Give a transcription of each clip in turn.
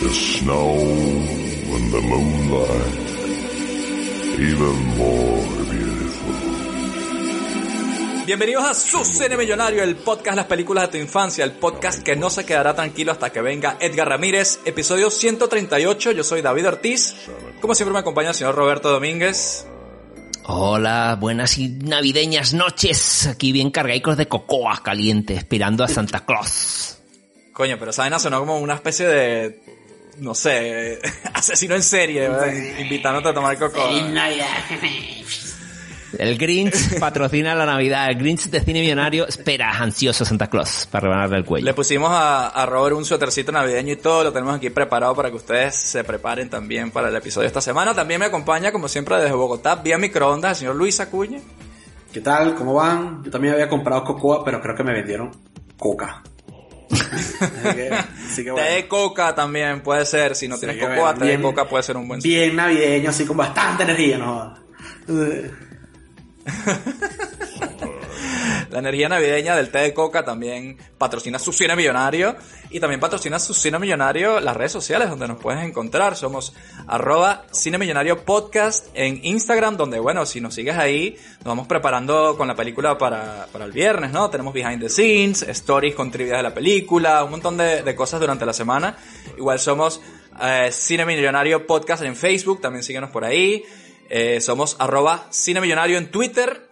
The snow and the moonlight, even more beautiful. Bienvenidos a Su Cine Millonario, el podcast Las Películas de tu Infancia, el podcast que no se quedará tranquilo hasta que venga Edgar Ramírez, episodio 138, yo soy David Ortiz, como siempre me acompaña el señor Roberto Domínguez. Hola, buenas y navideñas noches. Aquí bien cargaicos de cocoa caliente, esperando a Santa Claus. Coño, pero esa vaina sonó como una especie de, no sé, asesino en serie, ¿verdad? invitándote a tomar cocoa. El Grinch patrocina la Navidad. El Grinch de cine millonario espera ansioso a Santa Claus para rebanarle el cuello. Le pusimos a, a Robert un suétercito navideño y todo, lo tenemos aquí preparado para que ustedes se preparen también para el episodio de esta semana. También me acompaña, como siempre, desde Bogotá, vía microondas, el señor Luis Acuña. ¿Qué tal? ¿Cómo van? Yo también había comprado cocoa, pero creo que me vendieron coca. Así que, así que bueno. Té de coca también puede ser, si no Sí, tienes que cocoa, té de coca puede ser un buen Bien navideño, así con bastante energía, ¿no? La energía navideña del té de coca también patrocina su cine millonario y también patrocina su cine millonario las redes sociales donde nos puedes encontrar. Somos arroba cine millonario podcast en Instagram donde bueno, si nos sigues ahí nos vamos preparando con la película para, para el viernes, ¿no? Tenemos behind the scenes, stories con trivia de la película, un montón de, de cosas durante la semana. Igual somos eh, Cine Millonario Podcast en Facebook, también síguenos por ahí. Eh, somos arroba Cine Millonario en Twitter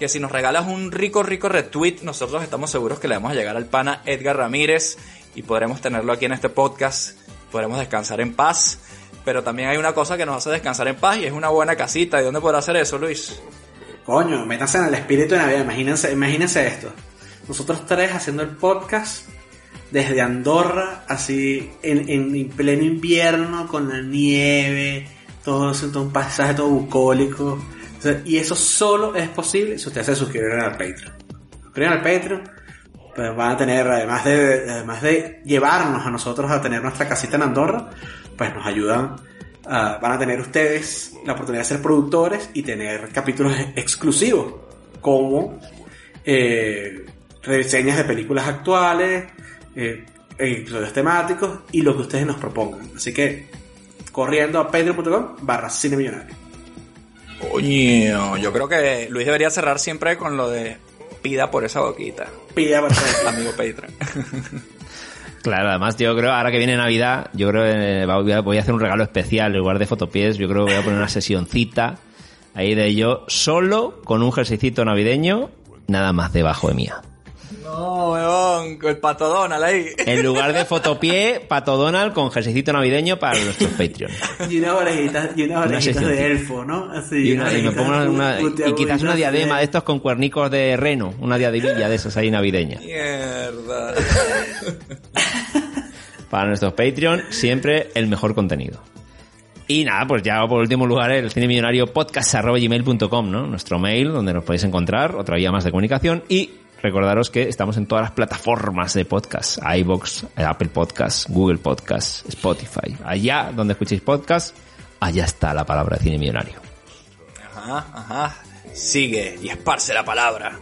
que si nos regalas un rico, rico retweet, nosotros estamos seguros que le vamos a llegar al pana Edgar Ramírez y podremos tenerlo aquí en este podcast, podremos descansar en paz. Pero también hay una cosa que nos hace descansar en paz y es una buena casita. ¿Y dónde podrá hacer eso, Luis? Coño, métanse en el espíritu de Navidad. Imagínense, imagínense esto. Nosotros tres haciendo el podcast desde Andorra, así en, en pleno invierno, con la nieve, todo, todo un paisaje todo bucólico. Y eso solo es posible si ustedes se suscriben al Patreon. Suscriben al Patreon, pues van a tener, además de, además de llevarnos a nosotros a tener nuestra casita en Andorra, pues nos ayudan Ah, van a tener ustedes la oportunidad de ser productores y tener capítulos exclusivos como eh, reseñas de películas actuales, eh, episodios temáticos y lo que ustedes nos propongan. Así que corriendo a patreon.com barra cine millonario. Coño, yo creo que Luis debería cerrar siempre con lo de pida por esa boquita, Pida para hacer- amigo Patreon. Claro, además yo creo, ahora que viene Navidad, yo creo que voy a, voy a hacer un regalo especial en lugar de fotopies. Yo creo que voy a poner una sesioncita ahí de yo solo con un jerseycito navideño, nada más debajo de mía. No, weón, con el pato Donald ahí. En lugar de fotopié, Pato Donald con jerseycito navideño para nuestros Patreon. y unas orejitas, y orejitas sesioncita. de elfo, ¿no? Así, Y, una- y me pongo una- una- y quizás una diadema de estos con cuernicos de reno, una diademilla de esas ahí navideñas. Mierda. Para nuestros Patreon, siempre el mejor contenido. Y nada, pues ya por último lugar el cine millonario podcast.gmail.com, ¿no? Nuestro mail donde nos podéis encontrar, otra vía más de comunicación. Y recordaros que estamos en todas las plataformas de podcast, iBox, Apple Podcast, Google Podcast, Spotify. Allá donde escuchéis podcast, allá está la palabra cine millonario. Ajá, ajá. Sigue y esparce la palabra.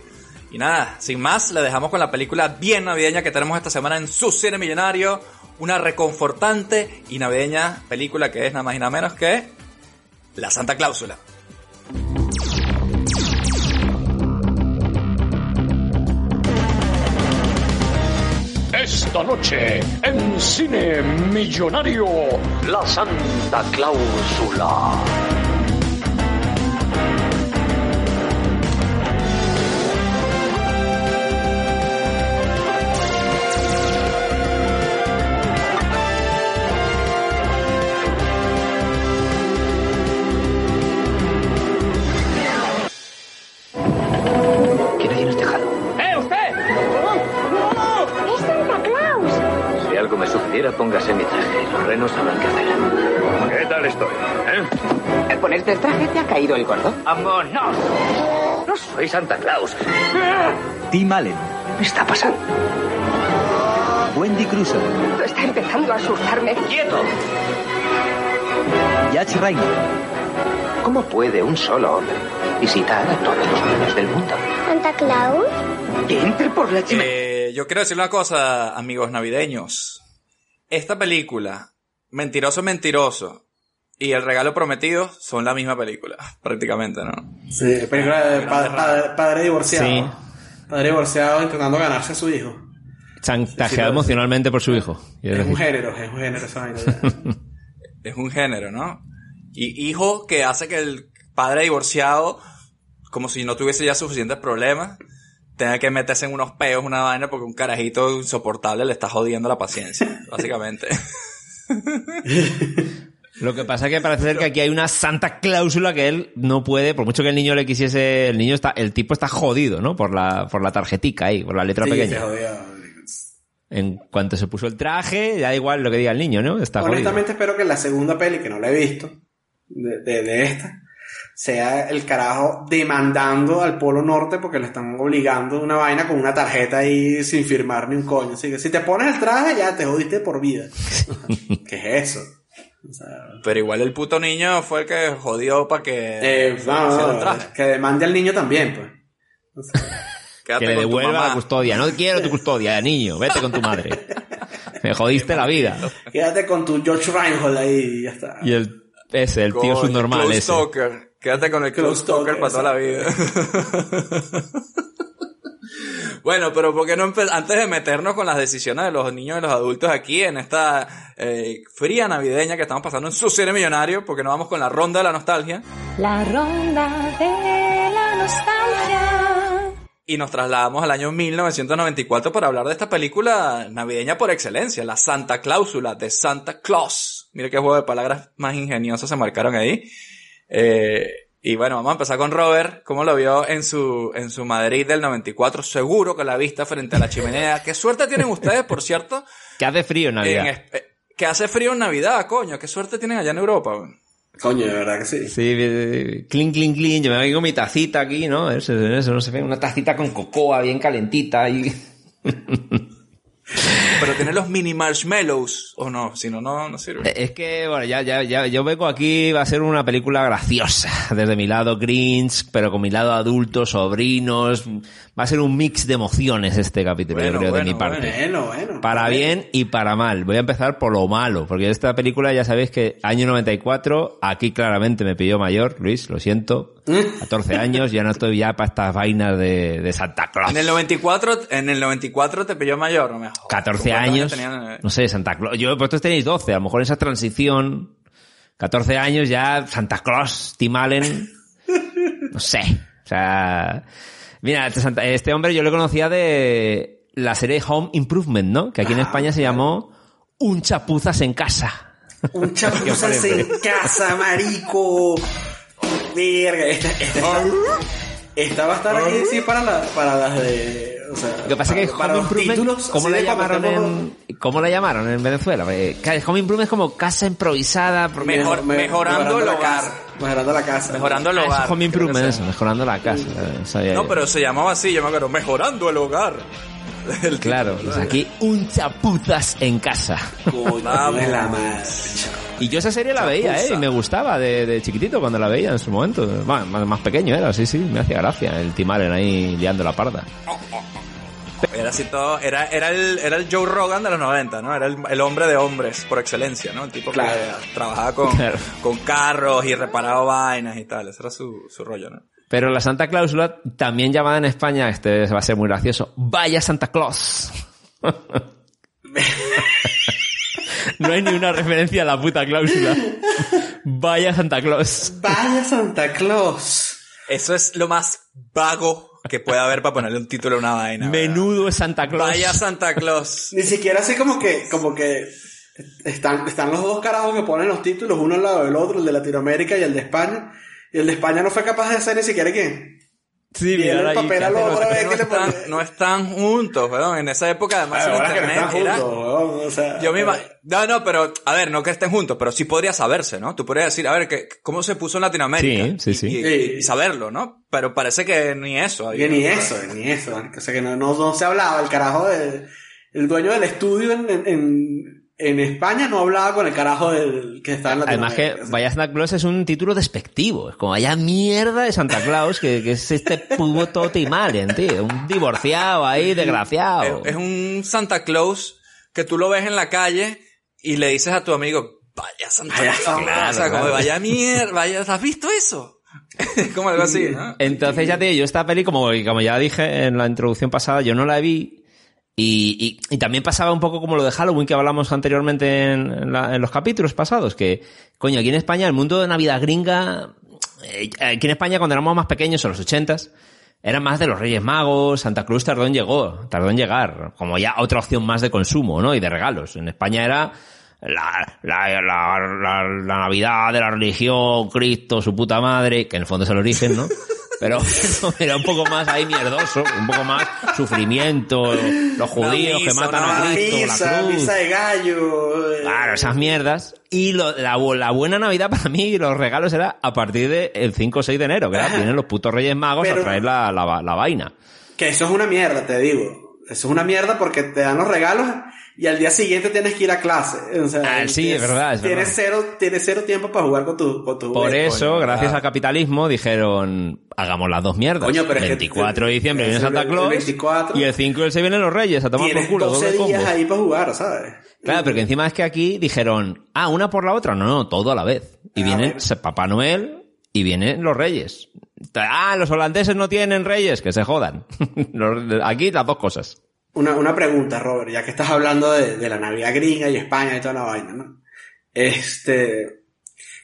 Y nada, sin más, le dejamos con la película bien navideña que tenemos esta semana en su cine millonario. Una reconfortante y navideña película que es nada más y nada menos que La Santa Cláusula. Esta noche, en Cine Millonario, La Santa Cláusula. Sucediera, póngase mi traje. Los renos sabrán qué hacer. tal estoy? ¿eh? Al ponerte el traje te ha caído el gordo. ¡Vámonos! No soy Santa Claus. Tim Allen, ¿Qué está pasando? Wendy Crusoe, Está empezando a asustarme. ¡Quieto! Yach Rainer, ¿Cómo puede un solo hombre visitar a todos los niños del mundo? Santa Claus. Que entre por la chimenea. Eh, yo quiero decir una cosa, amigos navideños. Esta película, Mentiroso, Mentiroso, y El Regalo Prometido son la misma película, prácticamente, ¿no? Sí, película de pa- pa- padre divorciado. Sí. Padre divorciado intentando ganarse a su hijo. Chantajeado emocionalmente por su hijo. Es un género, es un género esa vaina. Es un género, ¿no? Y hijo que hace que el padre divorciado, como si no tuviese ya suficientes problemas, tenga que meterse en unos peos, una vaina, porque un carajito insoportable le está jodiendo la paciencia, básicamente. Lo que pasa es que parece ser que aquí hay una santa cláusula que él no puede, por mucho que el niño le quisiese, el niño está, el tipo está jodido, ¿no? Por la, por la tarjetica ahí, por la letra Sí, se pequeña. En cuanto se puso el traje, da igual lo que diga el niño, ¿no? Está jodido. Honestamente espero que la segunda peli, que no la he visto, de, de, de esta, sea el carajo demandando al Polo Norte porque le están obligando una vaina con una tarjeta ahí sin firmar ni un coño. Así que si te pones el traje ya te jodiste por vida. ¿Qué es eso? O sea, Pero igual el puto niño fue el que jodió para que eh, no, hiciera no, el traje. que demande al niño también, pues. Quédate que le devuelva la custodia. No quiero tu custodia, niño. Vete con tu madre. Me jodiste la vida. Quédate con tu George Reinhold ahí y ya está. Y el, ese, el tío subnormal ese. Quédate con el Close, Close Talker Talker, para toda la vida. bueno, pero ¿por qué no antes de meternos con las decisiones de los niños y los adultos aquí en esta eh, fría navideña que estamos pasando en su cine millonario, porque no vamos con la ronda de la nostalgia La ronda de la nostalgia. y nos trasladamos al año 1994 para hablar de esta película navideña por excelencia, la Santa Cláusula de Santa Claus. Mire qué juego de palabras más ingeniosos se marcaron ahí. Eh, y bueno, vamos a empezar con Robert. ¿Cómo lo vio en su, en su Madrid del 94? Seguro que la vista frente a la chimenea. ¿Qué suerte tienen ustedes, por cierto? Que hace frío en en Navidad. es- eh, que hace frío en Navidad, coño. ¿Qué suerte tienen allá en Europa? weón? Coño, de verdad que sí. Sí, clink, clink, clink. Yo me vengo mi tacita aquí, ¿no? Eso, eso no se ve. Una tacita con cocoa bien calentita y... Pero tiene los mini marshmallows, o no, si no, no, no sirve. Es que, bueno, ya, ya, ya, yo vengo aquí, va a ser una película graciosa. Desde mi lado Grinch, pero con mi lado adulto, sobrinos. Va a ser un mix de emociones este capítulo, Bueno, yo creo, de bueno, mi parte. Bueno, bueno. Para bien y para mal. Voy a empezar por lo malo, porque esta película ya sabéis que año 94, aquí claramente me pilló mayor, Luis, lo siento. 14 años, ya no estoy ya para estas vainas de, de Santa Claus. En el 94, en el 94 te pilló mayor, no me jodas. 14 ¿Cuántos años, tenían, eh? no sé, Santa Claus. Yo, vosotros tenéis 12, a lo mejor esa transición, 14 años ya, Santa Claus, Tim Allen, no sé. O sea, mira, este, este hombre yo lo conocía de la serie Home Improvement, ¿no? Que aquí en España se llamó Un chapuzas en casa. Un chapuzas en casa, marico. Verga, esta, esta, esta, esta va a estar aquí sí para, la, para las de. O sea, Lo que pasa para, es que para Home los Improvement, títulos. ¿cómo así la llamaron en, cómo la llamaron en Venezuela? Porque, claro, Home Improvement es como casa improvisada. Mejor- mejorando el la hogar. casa, Mejorando la casa. Mejorando el Ah, es hogar. Home creo que Improvement, eso, mejorando la casa. eh, sabía No, yo. pero se llamaba así, yo me acuerdo, mejorando el hogar. El Claro, pues aquí un chapuzas en casa. Coño, la madre. Y yo esa serie la veía, ¿eh? Y me gustaba de, de chiquitito cuando la veía en su momento. Más, más pequeño era, sí, sí, me hacía gracia el Tim Allen ahí liando la parda. Era así todo, era, era, el, era el Joe Rogan de los 90, ¿no? Era el, el hombre de hombres por excelencia, ¿no? El tipo Claro. que trabajaba con, Claro. con carros y reparaba vainas y tal. Ese era su, su rollo, ¿no? Pero la Santa Cláusula, también llamada en España, este va a ser muy gracioso, Vaya Santa Claus. no hay ni una referencia a la puta cláusula. Vaya Santa Claus. Vaya Santa Claus. Eso es lo más vago que puede haber para ponerle un título a una vaina. ¿verdad? Menudo es Santa Claus. Vaya Santa Claus. Ni siquiera así como que, como que están, están los dos carajos que ponen los títulos, uno al lado del otro, el de Latinoamérica y el de España. Y el de España no fue capaz de hacer ni siquiera quién. Sí, mira, el ahí, papel ¿qué al hace? otro No vez que le están, no están juntos, weón. En esa época, además, en que no internet están era- juntos, weón, o sea, Yo me ima- No, no, pero, a ver, no que estén juntos, pero sí podría saberse, ¿no? Tú podrías decir, a ver, que, ¿cómo se puso en Latinoamérica? Sí, sí, sí. Y, y- Sí. y saberlo, ¿no? Pero parece que ni eso. Y ni eso, ni eso. O sea que no, no, no se hablaba. El carajo de, el dueño del estudio en, en, en, en España no hablaba con el carajo del que estaba en Además que. Vaya Santa Claus es un título despectivo. Es como vaya mierda de Santa Claus, que, que es este puto Timalian, tío. Un divorciado ahí, desgraciado. Es, es un Santa Claus que tú lo ves en la calle y le dices a tu amigo, vaya Santa Vaya Claus. O sea, como claro. vaya mierda, vaya, ¿has visto eso? como algo así, ¿no? Entonces ya te digo, yo esta peli, como, como ya dije en la introducción pasada, yo no la vi. Y, y, y también pasaba un poco como lo de Halloween que hablamos anteriormente en, la- en los capítulos pasados, que, coño, aquí en España el mundo de Navidad gringa, eh, aquí en España cuando éramos más pequeños, en los ochentas, era más de los Reyes Magos, Santa Cruz tardó en llegó, tardó en llegar, como ya otra opción más de consumo, ¿no? Y de regalos. En España era la, la Navidad de la religión, Cristo, su puta madre, que en el fondo es el origen, ¿no? Pero era un poco más ahí mierdoso, un poco más sufrimiento, los judíos que matan a Cristo, misa, la cruz. misa de gallo. eh, Claro, esas mierdas. Y lo- la, bu- la buena Navidad para mí, los regalos era a partir del 5 o 6 de enero, que era, vienen los putos Reyes Magos Pero- a traer la, la, la vaina. Que eso es una mierda, te digo. Eso es una mierda porque te dan los regalos y al día siguiente tienes que ir a clase. O sea, Ah, sí, tienes- es verdad, es tienes verdad. Cero, tienes cero tiempo para jugar con tu, con tu Por eso, gracias al capitalismo, dijeron, hagamos las dos mierdas. Coño, pero es que- 24 de diciembre viene el- Santa el Claus 24. y el 5 y el 6 vienen los Reyes, a tomar por Tienes culo, 12 doble días ahí para jugar, ¿sabes? Claro, pero que encima es que aquí dijeron, ah, una por la otra. No, no, todo a la vez. Y Ah, se- Papá Noel y vienen los reyes. Ah, los holandeses no tienen reyes, que se jodan. Aquí las dos cosas. Una, una pregunta, Robert, ya que estás hablando de, la Navidad gringa y España y toda la vaina, ¿no? Este,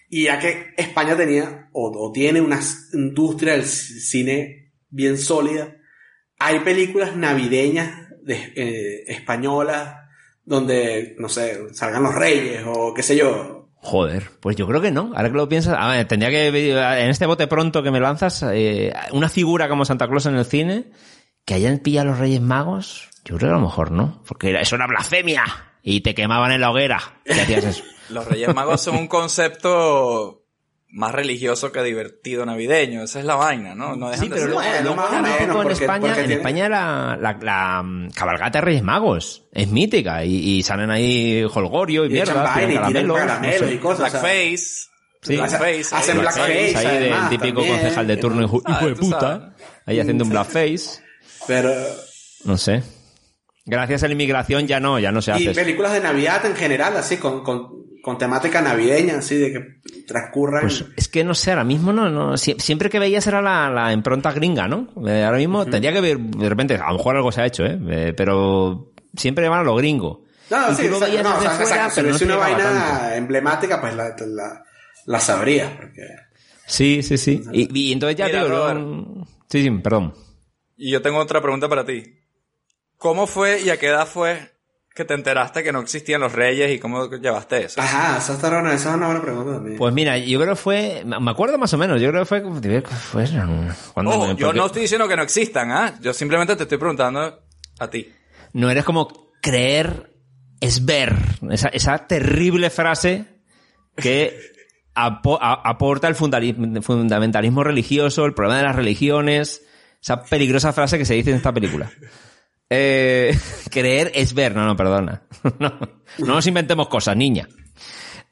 y ya que España tenía o, tiene una industria del cine bien sólida, hay películas navideñas de, eh, españolas donde, no sé, salgan los reyes o qué sé yo. Joder, pues yo creo que no. Ahora que lo piensas, tendría que en este bote pronto que me lanzas, eh, una figura como Santa Claus en el cine, que hayan pillado a los Reyes Magos, yo creo que a lo mejor no, porque eso era blasfemia y te quemaban en la hoguera. ¿Qué hacías eso? Los Reyes Magos son un concepto más religioso que divertido navideño. Esa es la vaina, ¿no? No dejan Sí, de pero luego, bueno, luego más o un menos, poco en España, porque en tiene- España la, la, la, mm, cabalgata de Reyes Magos es mítica y, y salen ahí holgorio y, Y mierda, y caramelos, no y cosas. Blackface. Sí. Blackface. Hacen ahí. blackface, ahí del típico también. concejal de turno, hijo, hijo de puta, ahí haciendo un blackface, Pero, no sé. Gracias a la inmigración ya no, ya no se hace y películas de Navidad en general, así, con, con, con temática navideña, así, de que transcurran. Pues es que no sé, ahora mismo no, no sie- siempre que veías era la, la impronta gringa, ¿no? Eh, ahora mismo tendría que ver, de repente, a lo mejor algo se ha hecho, ¿eh? Eh, pero siempre van a lo gringo. No, Y sí, tú lo o sea, veías no, o desde sea, fuera, exacto, pero si no es una vaina tanto. emblemática, pues la, la, la sabrías, porque... Sí, sí, sí. Y, y entonces ya Mira, te digo, Robert. no- Sí, sí, perdón. Y yo tengo otra pregunta para ti. ¿Cómo fue y a qué edad fue que te enteraste que no existían los reyes y cómo llevaste eso? Ajá, esa, está buena, esa es una buena pregunta también. Pues mira, yo creo que fue, me acuerdo más o menos, yo creo que fue, fue cuando Ojo, me- yo porque no estoy diciendo que no existan, ¿ah? Yo simplemente te estoy preguntando a ti. no eres como creer es ver, esa, esa terrible frase que apo- a- aporta el fundamentalismo religioso, el problema de las religiones, esa peligrosa frase que se dice en esta película. Eh, creer es ver, no, no, perdona. No, no nos inventemos cosas, niña.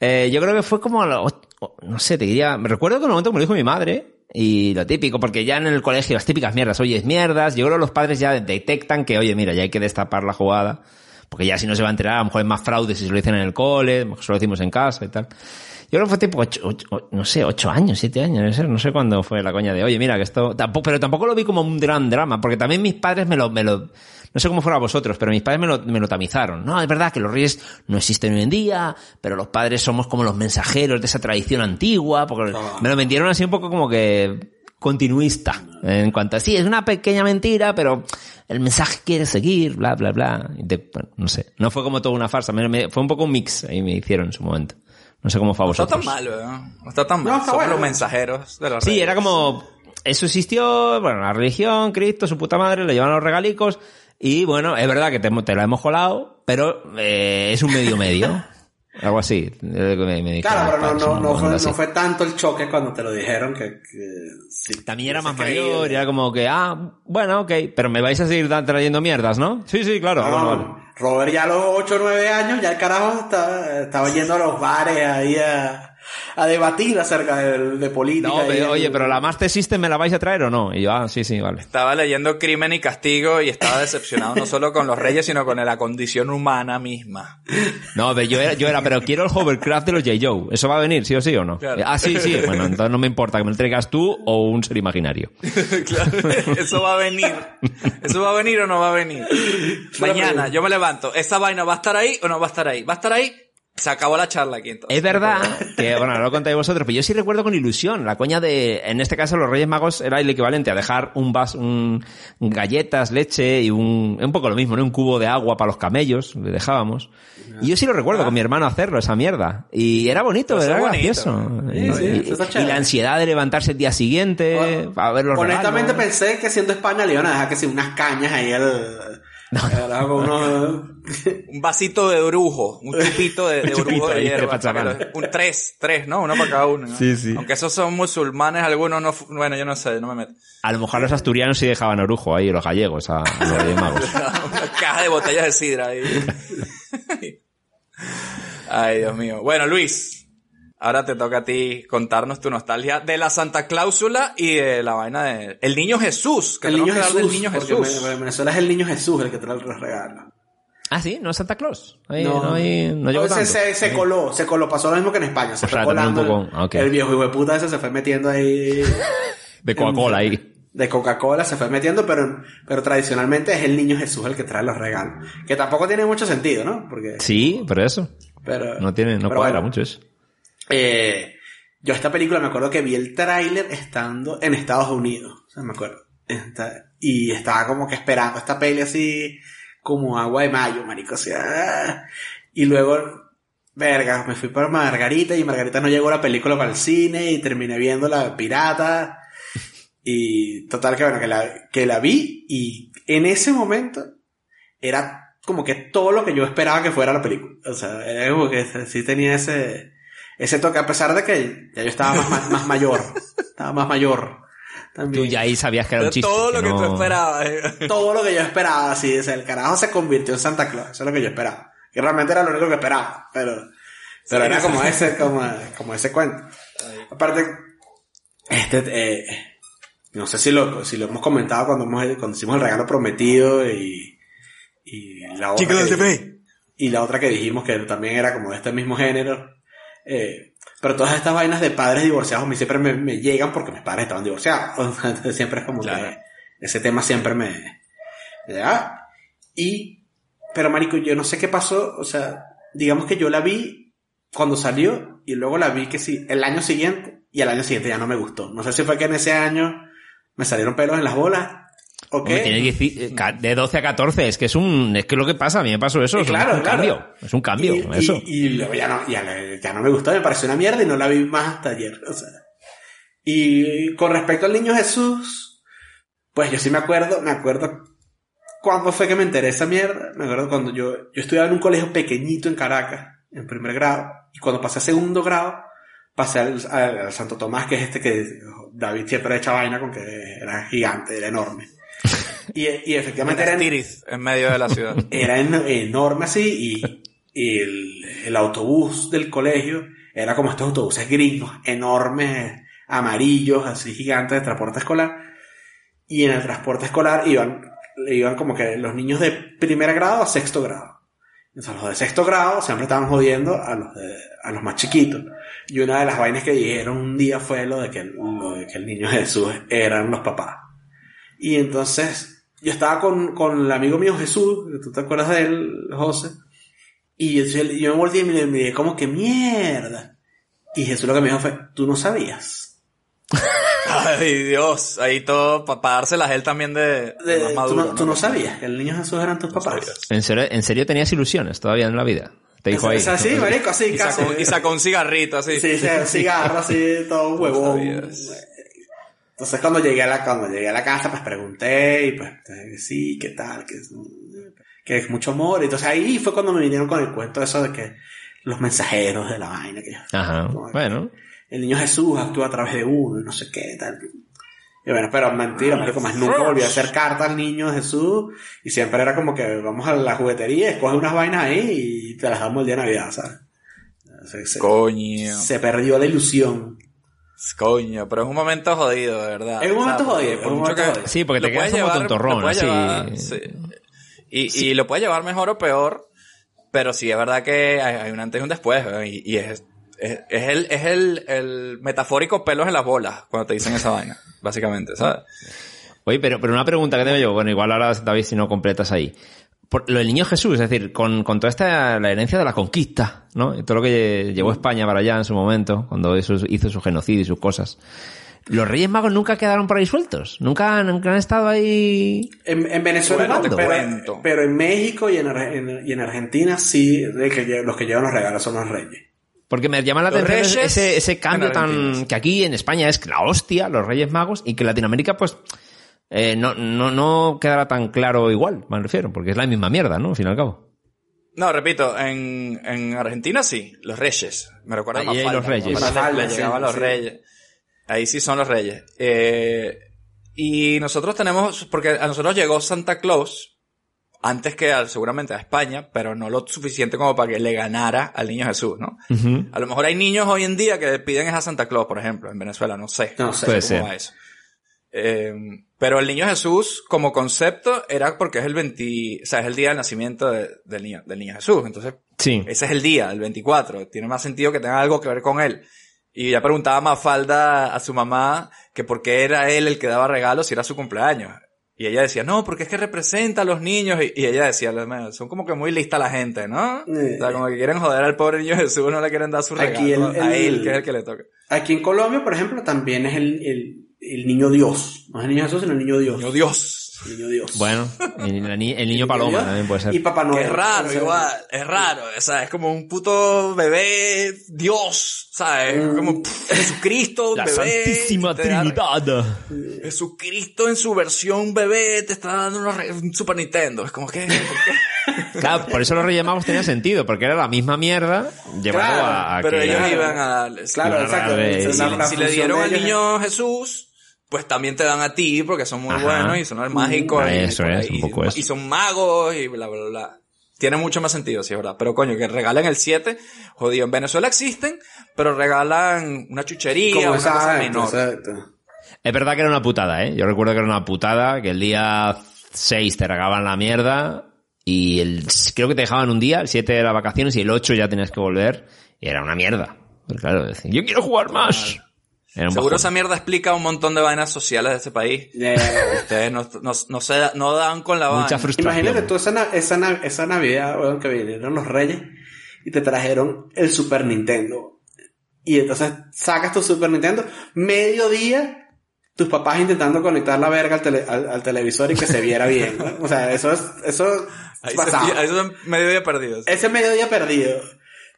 Eh, yo creo que fue como, a los- no sé, te diría, me recuerdo que el momento me lo dijo mi madre, y lo típico, porque ya en el colegio las típicas mierdas, oye, es mierdas, yo creo que los padres ya detectan que, oye, mira, ya hay que destapar la jugada, porque ya si no se va a enterar, a lo mejor es más fraude si se lo dicen en el cole, a lo mejor se lo decimos en casa y tal. Yo creo que fue tipo ocho, ocho- no sé, ocho años, siete años, no sé, no sé cuándo fue la coña de, oye, mira, que esto, tampoco, pero tampoco lo vi como un gran drama, porque también mis padres me lo, me lo, no sé cómo fuera vosotros, pero mis padres me lo, me lo tamizaron. No, es verdad que los reyes no existen hoy en día, pero los padres somos como los mensajeros de esa tradición antigua, porque me lo vendieron así un poco como que continuista, en cuanto a, sí, es una pequeña mentira, pero el mensaje quiere seguir, bla, bla, bla. Y te- bueno, no sé, no fue como toda una farsa, me- me- fue un poco un mix, ahí me hicieron en su momento. No sé cómo fue a No está vosotros. tan mal. No está tan mal. No, Somos bueno. los mensajeros de los Sí, reyes. era como eso existió, bueno, la religión, Cristo, su puta madre, le llevan los regalicos y bueno, es verdad que te, te la hemos colado, pero eh, es un medio medio. Algo así. eh, me- me dijeron Claro, pero no, no, no, no fue tanto el choque cuando te lo dijeron que, que sí, También era más mayor, era como que, ah, bueno, ok, pero me vais a seguir trayendo mierdas, ¿no? Sí, sí, claro. No, bueno, no, vale. Robert ya a los 8 o 9 años, ya el carajo estaba, estaba yendo a los bares ahí a, a debatir acerca de, de política. No, y pero, el- oye, pero la Master System me la vais a traer o no? Y yo, ah, sí, sí, vale. Estaba leyendo Crimen y Castigo y estaba decepcionado no solo con los reyes, sino con la condición humana misma. No, pero yo era, yo era, pero quiero el hovercraft de los J. Joe. ¿Eso va a venir, sí o sí o no? Claro. Ah, sí, sí. Bueno, entonces no me importa que me lo traigas tú o un ser imaginario. claro, eso va a venir. ¿Eso va a venir o no va a venir? Mañana yo me levanto. ¿Esa vaina va a estar ahí o no va a estar ahí? ¿Va a estar ahí? Se acabó la charla aquí entonces. Es verdad que, bueno, no lo contáis vosotros, pero yo sí recuerdo con ilusión la coña de, en este caso, los Reyes Magos era el equivalente a dejar un vaso, un, galletas, leche y un, un poco lo mismo, ¿no? Un cubo de agua para los camellos, le dejábamos. Y yo sí lo recuerdo con mi hermano hacerlo, esa mierda. Y era bonito, Pues es era bonito. gracioso. Sí, y, sí, y- y la ansiedad de levantarse el día siguiente, a ver los Honestamente regalos. pensé que siendo España le iban a dejar que si unas cañas ahí al... Un vasito de brujo, un chupito de, de Un chupito brujo de hierba. Para Un tres, tres, ¿no? Uno para cada uno. ¿no? Sí, sí. Aunque esos son musulmanes, algunos no... Bueno, yo no sé, no me meto. A lo mejor los asturianos sí dejaban orujo ahí, los gallegos, a, a los Magos. Una caja de botellas de sidra ahí. Ay, Dios mío. Bueno, Luis, ahora te toca a ti contarnos tu nostalgia de la Santa Cláusula y de la vaina de el niño Jesús. Que el niño Jesús. del niño porque Jesús. en Venezuela es el niño Jesús el que trae los regalos. Ah, sí, no es Santa Claus. Ahí, no, hay- no llegó se, tanto. se, se coló, se coló, pasó lo mismo que en España, se O sea, fue también un colando. poco- ah. El viejo hijo de puta ese se fue metiendo ahí De Coca-Cola ahí. de Coca-Cola, se fue metiendo, pero, pero tradicionalmente es el niño Jesús el que trae los regalos. Que tampoco tiene mucho sentido, ¿no? Porque, Sí, pero eso. pero, No tiene, no pero cuadra bueno. mucho eso. Eh, yo esta película me acuerdo que vi el tráiler estando en Estados Unidos. O sea, me acuerdo. Y estaba como que esperando esta peli así como agua de mayo, marico. O sea, y luego, verga, me fui para Margarita y Margarita no llegó la película para el cine y terminé viendo la pirata. Y total que bueno, que la, que la vi y en ese momento era como que todo lo que yo esperaba que fuera la película. O sea, era como que sí tenía ese, ese toque, a pesar de que ya yo estaba más, ma- más mayor. Estaba más mayor. Tú ya ahí sabías que era un chiste. todo lo que no- tú esperabas. eh. Todo lo que yo esperaba, sí. O sea, el carajo se convirtió en Santa Claus. Eso es lo que yo esperaba. Que realmente era lo único que esperaba. Pero, pero Sí, era sí. como ese, como, como ese cuento. Aparte, este, eh, no sé si lo, si lo hemos comentado cuando, hemos, cuando hicimos el regalo prometido y, y la otra. Chicos que- y la otra que dijimos que también era como de este mismo género. Eh, pero todas estas vainas de padres divorciados a mí siempre me, me llegan porque mis padres estaban divorciados. Entonces siempre es como Claro. que ese tema siempre me. Y, pero marico, yo no sé qué pasó. O sea, digamos que yo la vi cuando salió y luego la vi que sí, el año siguiente y el año siguiente ya no me gustó. No sé si fue que en ese año me salieron pelos en las bolas Hombre, eh, de 12 a 14, es que es un, es que lo que pasa, a mí me pasó eso, es un- claro, un claro. cambio, es un cambio, y, eso. Y, y luego ya no, ya, no me gustó, me pareció una mierda y no la vi más hasta ayer. O sea. Y con respecto al niño Jesús, pues yo sí me acuerdo, me acuerdo cuándo fue que me enteré esa mierda. Me acuerdo cuando yo, yo estudiaba en un colegio pequeñito en Caracas, en primer grado, y cuando pasé a segundo grado, pasé al, al- al Santo Tomás, que es este que David siempre echa vaina con que era gigante, era enorme. Y, y efectivamente era, en- Astiriz, en medio de la ciudad. era en- enorme así y, y el, el autobús del colegio era como estos autobuses gringos, enormes, amarillos, así gigantes de transporte escolar. Y en el transporte escolar iban, iban como que los niños de primer grado a sexto grado. Entonces los de sexto grado siempre estaban jodiendo a los, de- a los más chiquitos. Y una de las vainas que dijeron un día fue lo de que, lo de que el niño Jesús eran los papás. Y entonces yo estaba con, con el amigo mío Jesús, que tú te acuerdas de él, José. Y yo, yo me volteé y me, me dije, como que mierda. Y Jesús lo que me dijo fue, tú no sabías. Ay, Dios. Ahí todo para dárselas él también de, de De- más tú no, tú no sabías que el niño Jesús eran tus papás. ¿En serio, ¿En serio tenías ilusiones todavía en la vida? Te dijo ahí. Así, marico, así, Y casi. sacó, y sacó un cigarrito así. Sí, sí, cigarro así, todo huevón. sabías. Entonces cuando llegué a la, cuando llegué a la casa, pues pregunté y pues sí, ¿qué tal? Que es, que es mucho amor. Entonces ahí fue cuando me vinieron con el cuento eso de que los mensajeros de la vaina. Que, Ajá. como que Bueno. El niño Jesús actúa a través de uno y no sé qué tal. Y bueno, pero mentira, marico, más nunca volví a hacer carta al niño Jesús y siempre era como que vamos a la juguetería, escoge unas vainas ahí y te las damos el día de Navidad, ¿sabes? Se, se- Coño. se perdió la ilusión. Coño, pero es un momento jodido, de verdad. Es un momento jodido, por es un mucho momento que- jodido. Sí, porque te lo puedes quedas como llevar- tontorrón, así. llevar, sí. Y, y lo puedes llevar mejor o peor, pero sí es verdad que hay, hay un antes y un después, ¿eh? y, y es, es, es el, es el, el metafórico pelos en las bolas cuando te dicen esa vaina, básicamente, ¿sabes? Oye, pero, pero una pregunta que tengo yo, bueno, igual ahora David si no completas ahí. Por, lo del niño Jesús, es decir, con, con toda esta, la herencia de la conquista, ¿no? Y todo lo que llevó España para allá en su momento, cuando hizo, hizo su genocidio y sus cosas. Los Reyes Magos nunca quedaron por ahí sueltos. Nunca, nunca han estado ahí. En, en Venezuela no, pero, pero en México y en, en- y en Argentina sí, de que los que llevan los regalos son los reyes. Porque me llama la Los atención ese- Reyes ese, ese cambio tan, que aquí en España es la hostia, los Reyes Magos, y que en Latinoamérica, pues, eh, no, no, no quedará tan claro igual, me refiero, porque es la misma mierda, ¿no? Al fin y al cabo. No, repito, en, en Argentina sí, los reyes. Me recuerda a Ahí hay los reyes. Mafalda sí, llegaban los sí. reyes. Ahí sí son los reyes. Eh, y nosotros tenemos, porque a nosotros llegó Santa Claus antes que seguramente a España, pero no lo suficiente como para que le ganara al niño Jesús, ¿no? A lo mejor hay niños hoy en día que le piden es a Santa Claus, por ejemplo, en Venezuela, no sé. No sé. Cómo ser. va eso. Eh, pero el niño Jesús, como concepto, era porque es el 20, o sea, es el día del nacimiento de- del niño, del niño Jesús. Entonces, Sí. ese es el día, el 24. Tiene más sentido que tenga algo que ver con él. Y ya preguntaba Mafalda a su mamá que por qué era él el que daba regalos si era su cumpleaños. Y ella decía, no, porque es que representa a los niños. Y, y ella decía, son como que muy lista la gente, ¿no? Eh. O sea, como que quieren joder al pobre niño Jesús, no le quieren dar su regalo Aquí el- a el- él, que es el que le toca. Aquí en Colombia, por ejemplo, también es el, el, el niño Dios. No es el niño Jesús, sino el niño Dios. Niño Dios. El niño Dios. Bueno, el, ni- el niño Paloma Dios también puede ser. Y Papá Noel. Que es raro, O sea, igual, es raro, o sea, es como un puto bebé Dios, ¿sabes? Mm. Como pff, Jesucristo, La bebé. Santísima Trinidad. Jesucristo en su versión bebé te está dando unos re- un Super Nintendo. Es como que. Claro, por eso los Reyes Magos tenían sentido, porque era la misma mierda llevado Claro, a, a Pero que... ellos iban a darles. Claro, Iban a exacto. es si- si le dieron al niño Jesús, pues también te dan a ti porque son muy Ajá. buenos y son mágicos. Ah, y, eso es, un y- poco eso. y son magos y bla, bla, bla. Tiene mucho más sentido, sí, es verdad. Pero coño, que regalen el 7, jodido. En Venezuela existen, pero regalan una chuchería, una cosa exacto, menor. exacto. Es verdad que era una putada, ¿eh? Yo recuerdo que era una putada, que el día 6 te regalaban la mierda y el, creo que te dejaban un día, el 7 era vacaciones y el 8 ya tenías que volver y era una mierda. Pues claro, decir, yo quiero jugar más. Seguro bajón. esa mierda explica un montón de vainas sociales de este país. Ustedes no, no, no, se, no dan con la vaina. Mucha frustración. Imagínate tú esa, esa, esa Navidad, weón, que vinieron los reyes y te trajeron el Super Nintendo. Y entonces sacas tu Super Nintendo, mediodía, tus papás intentando conectar la verga al, tele- al, al televisor y que se viera bien. ¿no? O sea, eso es, eso Ahí pasaba. se, ahí son medio día perdidos. Ese mediodía perdido.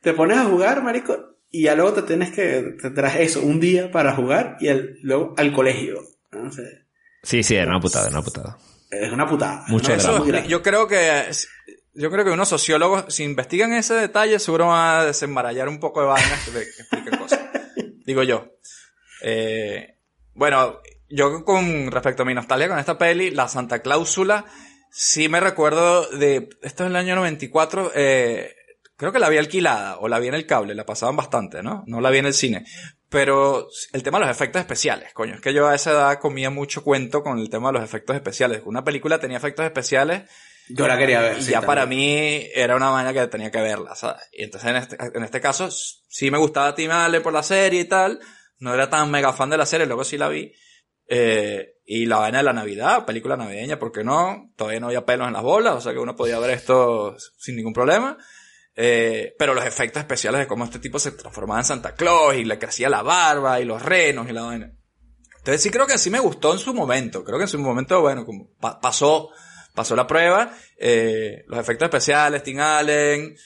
Te pones a jugar, marico, y ya luego te tienes que, te traes eso, un día para jugar y el- luego al colegio. Sí, sí, era una putada, era una putada. es una putada. Mucho ¿no? Eso drama. es yo creo que yo creo que unos sociólogos si investigan ese detalle seguro van a desembarallar un poco de vainas que expliquen cosas. Digo yo. Eh, bueno, yo con respecto a mi nostalgia con esta peli, la Santa Cláusula, sí me recuerdo de esto es el año 94, eh, creo que la vi alquilada o la vi en el cable, la pasaban bastante, ¿no? No la vi en el cine. Pero el tema de los efectos especiales, coño, es que yo a esa edad comía mucho cuento con el tema de los efectos especiales. Una película tenía efectos especiales Yo la quería ver. y sí, ya también. para mí era una vaina que tenía que verla, ¿sabes? Y entonces en este, en este caso sí me gustaba Tim Allen por la serie y tal. No era tan mega fan de la serie, luego sí la vi. Eh, y la vaina de la Navidad, película navideña, ¿por qué no? Todavía no había pelos en las bolas, o sea que uno podía ver esto sin ningún problema. Eh, pero los efectos especiales de cómo este tipo se transformaba en Santa Claus y le crecía la barba y los renos y la vaina. Entonces sí creo que sí me gustó en su momento. Creo que en su momento, bueno, como pa- pasó, pasó la prueba. eh, los efectos especiales, Tim Allen,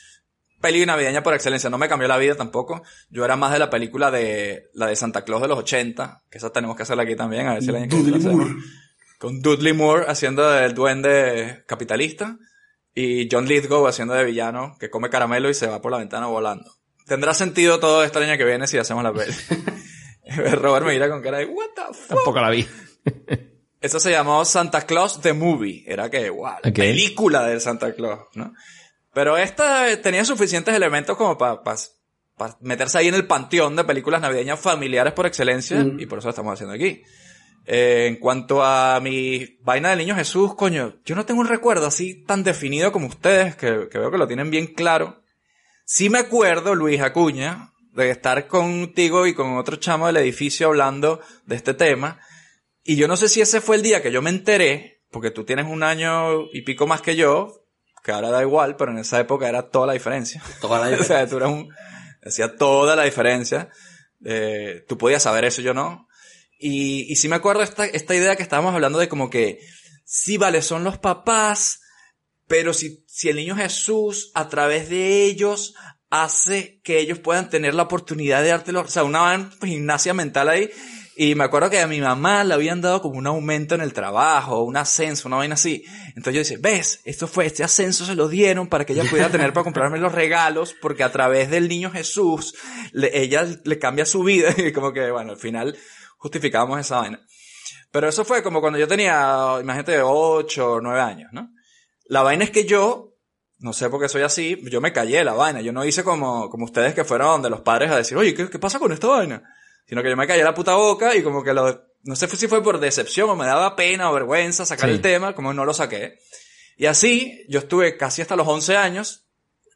peli navideña por excelencia. No me cambió la vida tampoco. Yo era más de la película de la de Santa Claus de los 80, que esa tenemos que hacerla aquí también, a ver si el año que viene la hacemos. Con Dudley Moore haciendo del duende capitalista y John Lithgow haciendo de villano que come caramelo y se va por la ventana volando. Tendrá sentido todo esto el año que viene si hacemos la peli. Robert me mira con cara de what the fuck. Tampoco la vi. Eso se llamó Santa Claus The Movie. Era que, wow, la Ok. película de Santa Claus, ¿no? Pero esta eh, tenía suficientes elementos como para meterse ahí en el panteón de películas navideñas familiares por excelencia y por eso la estamos haciendo aquí. Eh, en cuanto a mi vaina del niño Jesús, coño, yo no tengo un recuerdo así tan definido como ustedes, que, que veo que lo tienen bien claro. Sí me acuerdo, Luis Acuña, de estar contigo y con otro chamo del edificio hablando de este tema. Y yo no sé si ese fue el día que yo me enteré, porque tú tienes un año y pico más que yo, que ahora da igual, pero en esa época era toda la diferencia. Toda la o sea, tú eras un, hacía toda la diferencia. Eh, tú podías saber eso, yo no. Y, y sí me acuerdo esta, esta idea que estábamos hablando de como que, sí, vale, son los papás, pero si, si el niño Jesús, a través de ellos, hace que ellos puedan tener la oportunidad de dártelo, o sea, una gimnasia mental ahí. Y me acuerdo que a mi mamá le habían dado como un aumento en el trabajo, un ascenso, una vaina así. Entonces yo decía, ves, esto fue, este ascenso se lo dieron para que ella pudiera tener para comprarme los regalos, porque a través del niño Jesús, le- ella le cambia su vida. Y como que, bueno, al final justificamos esa vaina. Pero eso fue como cuando yo tenía, imagínate, 8 o 9 años, ¿no? La vaina es que yo, no sé por qué soy así, yo me callé la vaina. Yo no hice como, como ustedes que fueron de los padres a decir, oye, ¿qué, qué pasa con esta vaina? Sino que yo me callé la puta boca y como que lo, no sé si fue por decepción o me daba pena o vergüenza sacar Sí. el tema, como no lo saqué. Y así, yo estuve casi hasta los 11 años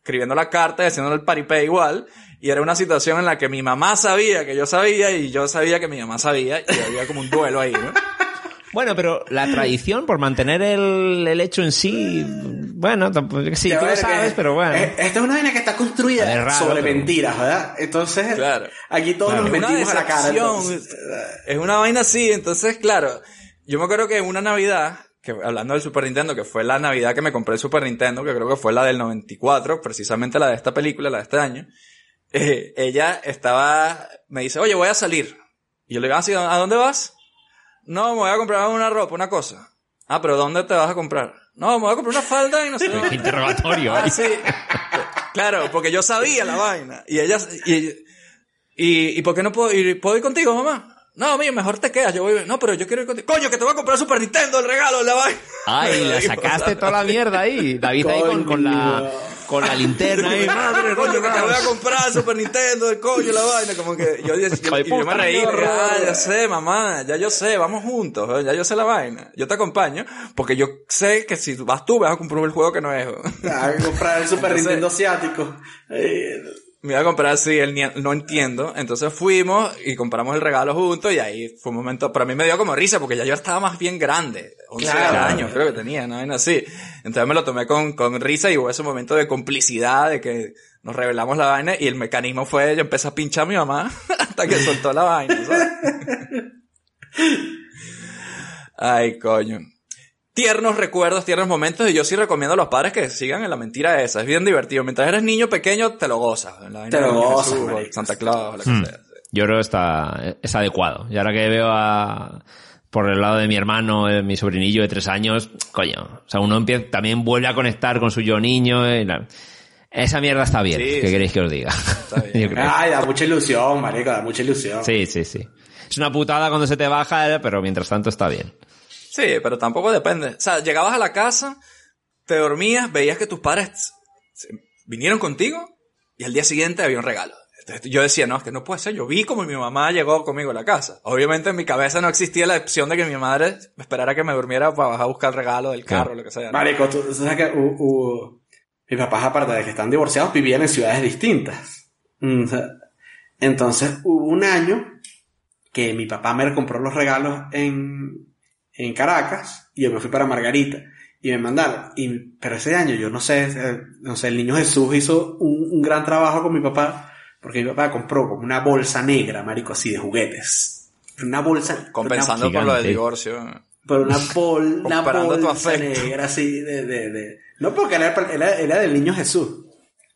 escribiendo la carta y haciendo el paripé igual. Y era una situación en la que mi mamá sabía que yo sabía y yo sabía que mi mamá sabía y había como un duelo ahí, ¿no? Bueno, pero la tradición por mantener el, el hecho en sí, bueno, tampoco, sí, tú lo que sabes, pero bueno. es- Esta es una vaina que está construida Es raro, sobre pero- mentiras, ¿verdad? Entonces, Claro. aquí todos Claro. nos mentimos a la cara. entonces, Es una vaina así, entonces, claro, yo me acuerdo que una Navidad, que hablando del Super Nintendo, que fue la Navidad que me compré el Super Nintendo, que creo que fue la del 94, precisamente la de esta película, la de este año, eh, ella estaba, me dice, oye, voy a salir. Y yo le digo, "Ah, sí, ¿a dónde vas? No, me voy a comprar una ropa, una cosa. Ah, pero ¿dónde te vas a comprar? No, me voy a comprar una falda y no sé. Qué interrogatorio, Ah, sí. Claro, porque yo sabía la vaina. Y ella, y, y, y ¿por qué no puedo ir, puedo ir contigo, mamá? No, mío, mejor te quedas, yo voy, no, pero yo quiero ir contigo. Coño, que te voy a comprar Super Nintendo, el regalo la vaina. Ay, la sacaste toda la mierda ahí. David ahí con, con la, con la linterna ahí. Madre, Coño, que te voy a comprar Super Nintendo, el coño, la vaina, como que yo, yo, Hijo de y yo me reí, ah, ya sé, mamá, ya yo sé, vamos juntos, ¿eh? ya yo sé la vaina, yo te acompaño, porque yo sé que si vas tú vas a comprar el juego que no es. Hay que comprar el Super Entonces- Nintendo asiático. Me iba a comprar así, el ni- no entiendo. Entonces fuimos y compramos el regalo juntos y ahí fue un momento, para mí me dio como risa porque ya yo estaba más bien grande. 11 Claro. años creo que tenía, no vaina así. Entonces me lo tomé con, con risa y hubo ese momento de complicidad de que nos revelamos la vaina y el mecanismo fue, yo empecé a pinchar a mi mamá hasta que soltó la vaina, ¿sabes? Ay, coño. Tiernos recuerdos, tiernos momentos, y yo sí recomiendo a los padres que sigan en la mentira esa. Es bien divertido. Mientras eres niño pequeño, te lo gozas. La Te lo gozas, Jesús. Santa Claus, lo que Hmm. sea. Yo creo que está, es adecuado. Y ahora que veo a, por el lado de mi hermano, eh, mi sobrinillo de tres años, coño, o sea, uno empieza, también vuelve a conectar con su yo niño. y la- esa mierda está bien. Sí, ¿Qué sí. queréis que os diga? bien. Yo creo. Ay, da mucha ilusión, marico, da mucha ilusión. Sí, sí, sí. Es una putada cuando se te baja, eh, pero mientras tanto está bien. Sí, pero tampoco depende. O sea, llegabas a la casa, te dormías, veías que tus padres vinieron contigo y al día siguiente había un regalo. Entonces yo decía, no, es que no puede ser. Yo vi como mi mamá llegó conmigo a la casa. Obviamente en mi cabeza no existía la opción de que mi madre esperara que me durmiera para bajar a buscar el regalo del carro, Claro. lo que sea. ¿no? Marico, tú tú sabes que hu- hu- mis papás, aparte de que están divorciados, vivían en ciudades distintas. Mm, Entonces hubo un año que mi papá me compró los regalos en, en Caracas y yo me fui para Margarita y me mandaron. Y, pero ese año yo no sé, eh, no sé, el niño Jesús hizo un, un gran trabajo con mi papá porque mi papá compró como una bolsa negra, marico, así de juguetes. Una bolsa... Compensando Una por lo del divorcio. Pero una, bol, una bolsa negra así de, de, de... No, porque era, era, era del niño Jesús.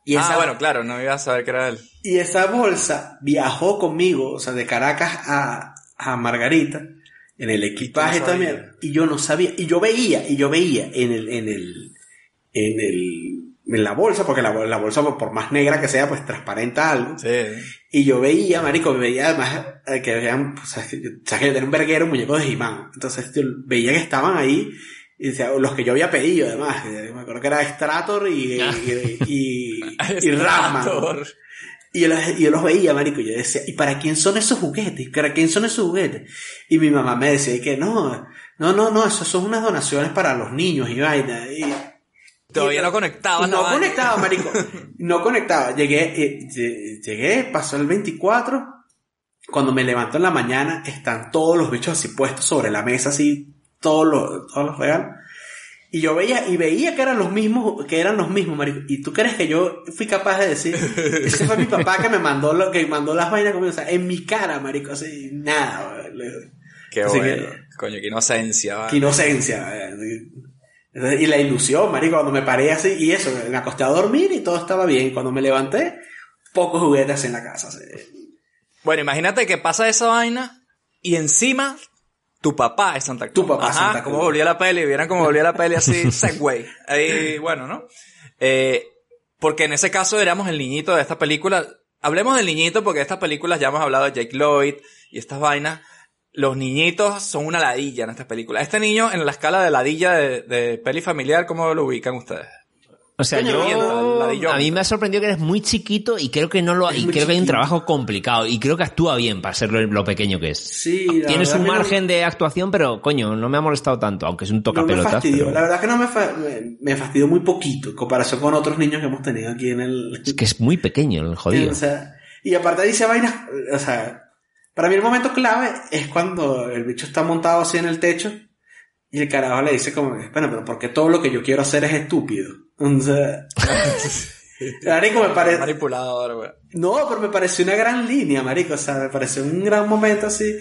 Y ah, esa, bueno, claro, no iba a saber que era él. y esa bolsa viajó conmigo, o sea, de Caracas a, a Margarita, en el equipaje sabías? también. Y yo no sabía, y yo veía, y yo veía en el, en el, en el, en la bolsa, porque la, la bolsa, por más negra que sea, pues transparenta algo. Sí. Y yo veía, marico, veía además eh, que veían, pues, sabes que yo, sabes que yo tenía un verguero, muñecos de He-Man. Entonces yo veía que estaban ahí, y decía, los que yo había pedido además. Me acuerdo que era Strator y, y, y, y Ratman. Y yo, los, yo los veía, marico, y yo decía, ¿y para quién son esos juguetes? ¿Para quién son esos juguetes? Y mi mamá me decía que no, no, no, no, eso son unas donaciones para los niños y vaina. Y, Todavía y- no conectaba No vaina. conectaba, marico. No conectaba. Llegué, eh, lle- llegué, pasó el 24. Cuando me levanto en la mañana, están todos los bichos así puestos sobre la mesa, así, todos los, todos los regalos. Y yo veía, y veía que eran los mismos, que eran los mismos, marico. ¿Y tú crees que yo fui capaz de decir, ese fue mi papá que me mandó lo, que mandó las vainas conmigo? O sea, en mi cara, marico, así, nada, Qué Así bueno. que- Coño, qué inocencia. va. Qué inocencia. eh. Y la ilusión, marico, cuando me paré así, y eso, me acosté a dormir y todo estaba bien. Cuando me levanté, pocos juguetes en la casa. así. Bueno, imagínate que pasa esa vaina y encima tu papá es Santa Claus. Tu papá es Ajá, Santa cómo Claus. volvía la peli, vieran cómo volvía la peli así, Segway. Ahí, bueno, ¿no? Eh, porque en ese caso éramos el niñito de esta película. Hablemos del niñito porque de estas películas ya hemos hablado de Jake Lloyd y estas vainas. Los niñitos son una ladilla en estas películas. Este niño, en la escala de ladilla de, de peli familiar, ¿cómo lo ubican ustedes? O sea, yo, la de John. a mí me ha sorprendido que eres muy chiquito y creo que no lo, Es y creo que hay un chiquito. trabajo complicado y creo que actúa bien para ser lo, lo pequeño que es. Sí, la Tienes un que no- margen de actuación, pero coño, no me ha molestado tanto, aunque es un No me tocapelotas. fastidió. pero- La verdad que no me, fa- me, me fastidió muy poquito en comparación con otros niños que hemos tenido aquí en el... Es que es muy pequeño el jodido. O sea, y aparte dice vainas, o sea, para mí el momento clave es cuando el bicho está montado así en el techo y el carajo le dice como, bueno, pero porque todo lo que yo quiero hacer es estúpido. O sea, marico, me parece, Manipulador, güey. no, pero me pareció una gran línea, marico, o sea, me pareció un gran momento así.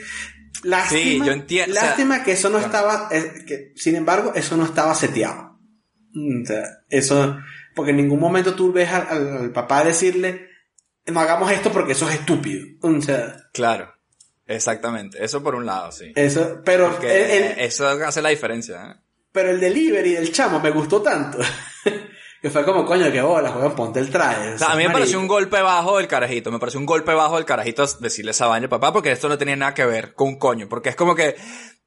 Lástima, Sí, yo entiendo, o sea, lástima que eso no estaba, que, sin embargo, eso no estaba seteado. O sea, eso, porque en ningún momento tú ves al, al- al papá decirle, no hagamos esto porque eso es estúpido. O sea, Claro. Exactamente. Eso por un lado, sí. eso, pero el, el- eso hace la diferencia, ¿eh? pero el delivery del chamo me gustó tanto. que fue como, coño, que bola, juegan, ponte el traje. O sea, a mí me pareció un golpe bajo del carajito. Me pareció un golpe bajo del carajito decirle esa vaina papá porque esto no tenía nada que ver con un coño. Porque es como que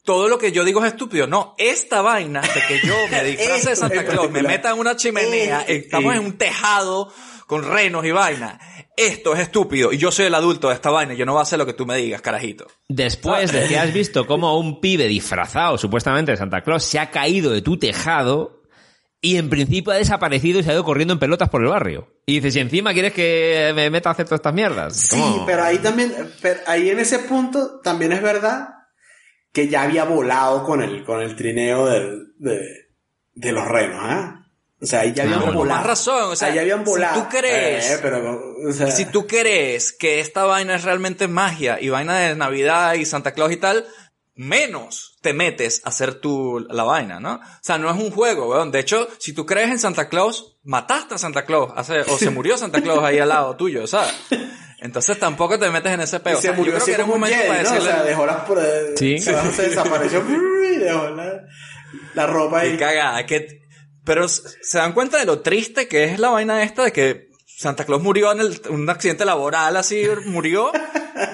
todo lo que yo digo es estúpido. No, esta vaina de que yo me disfrace de Santa Claus, me meta en una chimenea, Eh, estamos eh. en un tejado con renos y vaina. Esto es estúpido y yo soy el adulto de esta vaina. Yo no voy a hacer lo que tú me digas, carajito. Después de que has visto cómo un pibe disfrazado supuestamente de Santa Claus se ha caído de tu tejado y en principio ha desaparecido y se ha ido corriendo en pelotas por el barrio. Y dices, ¿y encima quieres que me meta a hacer todas estas mierdas? Sí, pero ahí también, pero ahí en ese punto también es verdad que ya había volado con el, con el trineo del- de, de los renos, ¿ah? O sea, ahí ya habían Ah, volado. Más razón, o sea, ahí ya habían si volado. tú crees- Eh, pero, o sea, Si tú crees que esta vaina es realmente magia y vaina de Navidad y Santa Claus y tal, menos te metes a hacer tu, la vaina, ¿no? O sea, no es un juego, weón. De hecho, si tú crees en Santa Claus, mataste a Santa Claus, hace- o se murió Santa Claus ahí al lado tuyo, ¿sabes? Entonces tampoco te metes en ese y peo. O se sea, yo murió creo así que era un como un momento Jedi, para ¿no? O decirle, sea, dejó las por Sí. se, bajó, se desapareció y dejó la, la ropa Qué ahí. cagada, que... Pero se dan cuenta de lo triste que es la vaina esta de que Santa Claus murió en el- un accidente laboral, así murió.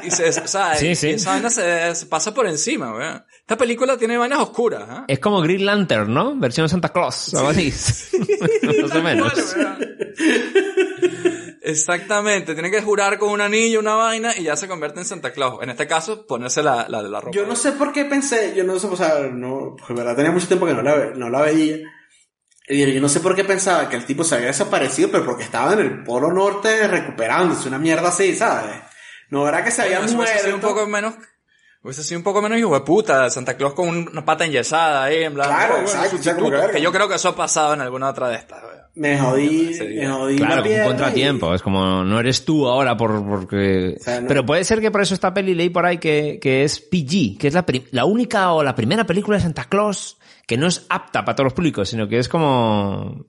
Y se, o sea, Sí, sí. esa vaina se, se pasa por encima, weón. Esta película tiene vainas oscuras, ¿eh? Es como Green Lantern, ¿no? Versión Santa Claus, algo así. Más o menos. Exactamente, tiene que jurar con un anillo, una vaina, y ya se convierte en Santa Claus. En este caso, ponerse la, la de la ropa. Yo no sé por qué pensé, yo no sé, o sea, no, porque en verdad tenía mucho tiempo que no la, ve- no la veía. Y yo no sé por qué pensaba que el tipo se había desaparecido, pero porque estaba en el polo norte recuperándose, una mierda así, ¿sabes? No era que se había Bueno, hubiese sido un muerto. poco menos, hubiese sido un poco menos hijo de puta, Santa Claus con una pata enyesada ahí, en plan, Claro, oh, bueno, exacto, sea, como que yo creo que eso ha pasado en alguna otra de estas, weón. Me jodí, Sí. me jodí Claro, la un contratiempo. Es como, no eres tú ahora por, porque... O sea, no- Pero puede ser que por eso esta peli leí por ahí que, que es PG, que es la, la única o la primera película de Santa Claus que no es apta para todos los públicos, sino que es como...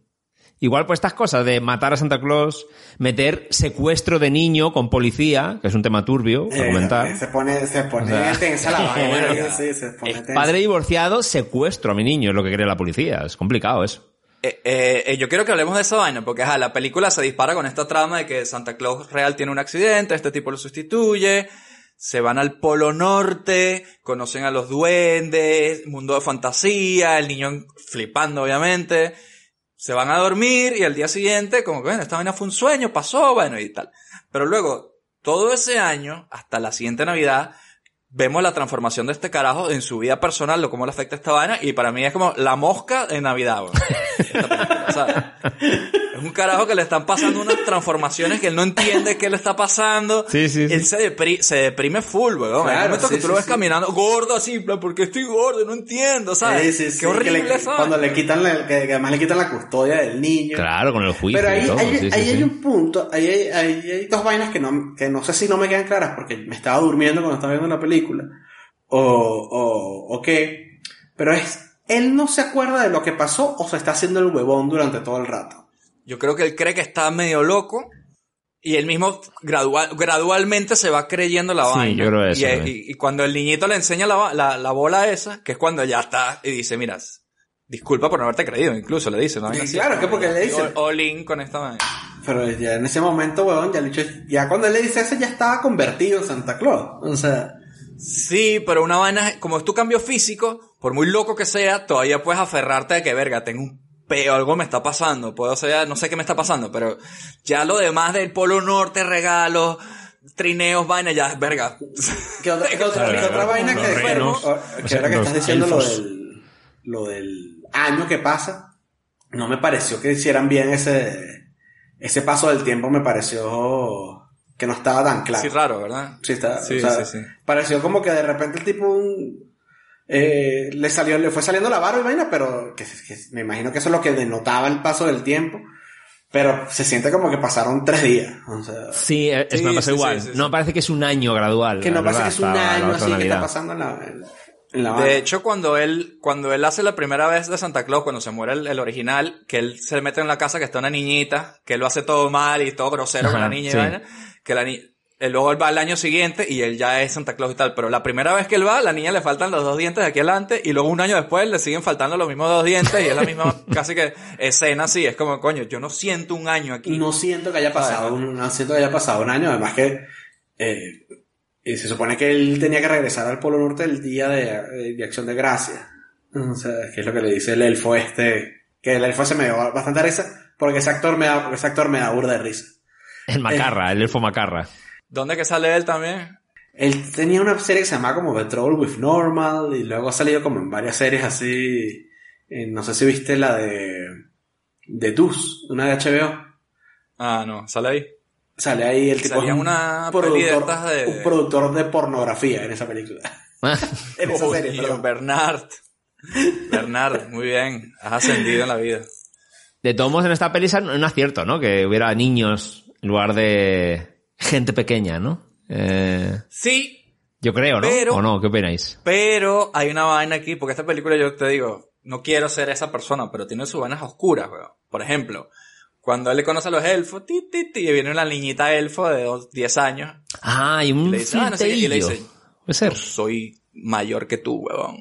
Igual pues estas cosas de matar a Santa Claus, meter secuestro de niño con policía, que es un tema turbio Eh, comentar. Se pone, se pone O sea, tensa la vaina. bueno, sí, se pone tensa. Padre divorciado, secuestro a mi niño, es lo que cree la policía. Es complicado eso. Eh, eh, eh, yo quiero que hablemos de esa vaina, porque ajá, la película se dispara con esta trama de que Santa Claus real tiene un accidente, este tipo lo sustituye, se van al Polo Norte, conocen a los duendes, mundo de fantasía, el niño flipando obviamente, se van a dormir y al día siguiente, como que bueno, esta vaina fue un sueño, pasó, bueno y tal. Pero luego, todo ese año, hasta la siguiente Navidad, vemos la transformación de este carajo en su vida personal, lo cómo le afecta esta vaina, y para mí es como la mosca de Navidad, weón. ¿sabes? Es un carajo que le están pasando unas transformaciones que él no entiende qué le está pasando. Sí, sí, sí. Él se, depri- se deprime full, weón. Hay Claro, momentos sí, que tú lo ves sí. caminando gordo así, en plan, porque estoy gordo, no entiendo, ¿sabes? Sí, sí, sí, Qué horrible que le- eso. Cuando le quitan la, que, que además le quitan la custodia del niño. Claro, con el juicio Pero ahí, y todo. sí, ahí sí. hay un punto, ahí hay, ahí hay dos vainas que no, que no sé si no me quedan claras porque me estaba durmiendo cuando estaba viendo la película, o, o, o qué, pero es, él no se acuerda de lo que pasó o se está haciendo el huevón durante todo el rato. Yo creo que él cree que está medio loco y él mismo gradual, gradualmente se va creyendo la Sí, vaina. yo creo eso y, también. y- y cuando el niñito le enseña la, va- la, la bola esa, que es cuando ya está y dice, mira, disculpa por no haberte creído, incluso le dice, ¿no? Sí, claro, que porque le dice- All, in con esta vaina. Pero ya en ese momento, huevón, ya, bicho- ya cuando él le dice eso ya estaba convertido en Santa Claus. O sea, Sí, pero una vaina, como es tu cambio físico, por muy loco que sea, todavía puedes aferrarte de que, verga, tengo un peo, algo me está pasando, puedo ser, no sé qué me está pasando, pero ya lo demás del Polo Norte, regalos, trineos, vaina, ya, verga. ¿Qué otra, qué otra- qué vaina que renos, o- o que sea, ahora que los estás diciendo lo del, lo del año que pasa, no me pareció que hicieran bien ese, ese paso del tiempo, me pareció que no estaba tan claro. Sí, raro, ¿verdad? Sí, está, Sí, o sea, sí, sí. Pareció como que de repente el tipo un- eh, le salió, le fue saliendo la barba y vaina, pero que, que me imagino que eso es lo que denotaba el paso del tiempo. Pero se siente como que pasaron tres días. O sea, Sí, es, Sí, me pasa sí, igual. sí, sí, no sí. parece que es un año gradual. que no pasa que es un año así que está pasando en la, en. De hecho, cuando él, cuando él hace la primera vez de Santa Claus, cuando se muere el, el original, que él se mete en la casa que está una niñita, que él lo hace todo mal y todo grosero con Ajá, la niña sí. y vaina, que la niña, él luego él va al año siguiente y él ya es Santa Claus y tal, pero la primera vez que él va, la niña le faltan los dos dientes de aquí adelante y luego un año después le siguen faltando los mismos dos dientes y es la misma casi que escena así, es como, coño, yo no siento un año aquí. no siento que haya pasado un, no siento que haya pasado un año, además que eh, y se supone que él tenía que regresar al Polo Norte el día de, de Acción de Gracia. O sea, que es lo que le dice el elfo este, que el elfo se me dio bastante risa, porque ese actor me da, ese actor me da burda de risa. El macarra, el elfo macarra. ¿Dónde que sale él también? Él tenía una serie que se llamaba como The Trouble with Normal y luego ha salido como en varias series así. eh, no sé si viste la de de Deuce, una de HBO. Ah, no, sale ahí. Sale ahí el tipo Salía un una productor, de- un productor de pornografía en esa película. En esa serie, perdón. Bernard. Bernard, muy bien. Has ascendido en la vida. De todos modos, en esta peli es un acierto, ¿no? Que hubiera niños en lugar de gente pequeña, ¿no? Eh, Sí, yo creo, ¿no? Pero- ¿O no? ¿Qué opináis? pero hay una vaina aquí, porque esta película yo te digo, no quiero ser esa persona, pero tiene sus vainas oscuras, weón. Por ejemplo, cuando él le conoce a los elfos, ti, ti, ti, y viene una niñita elfo de dos- 10 años, Ah, hay un le dice, ah, no sé qué, y le dice, Puede ser. yo soy mayor que tú, weón.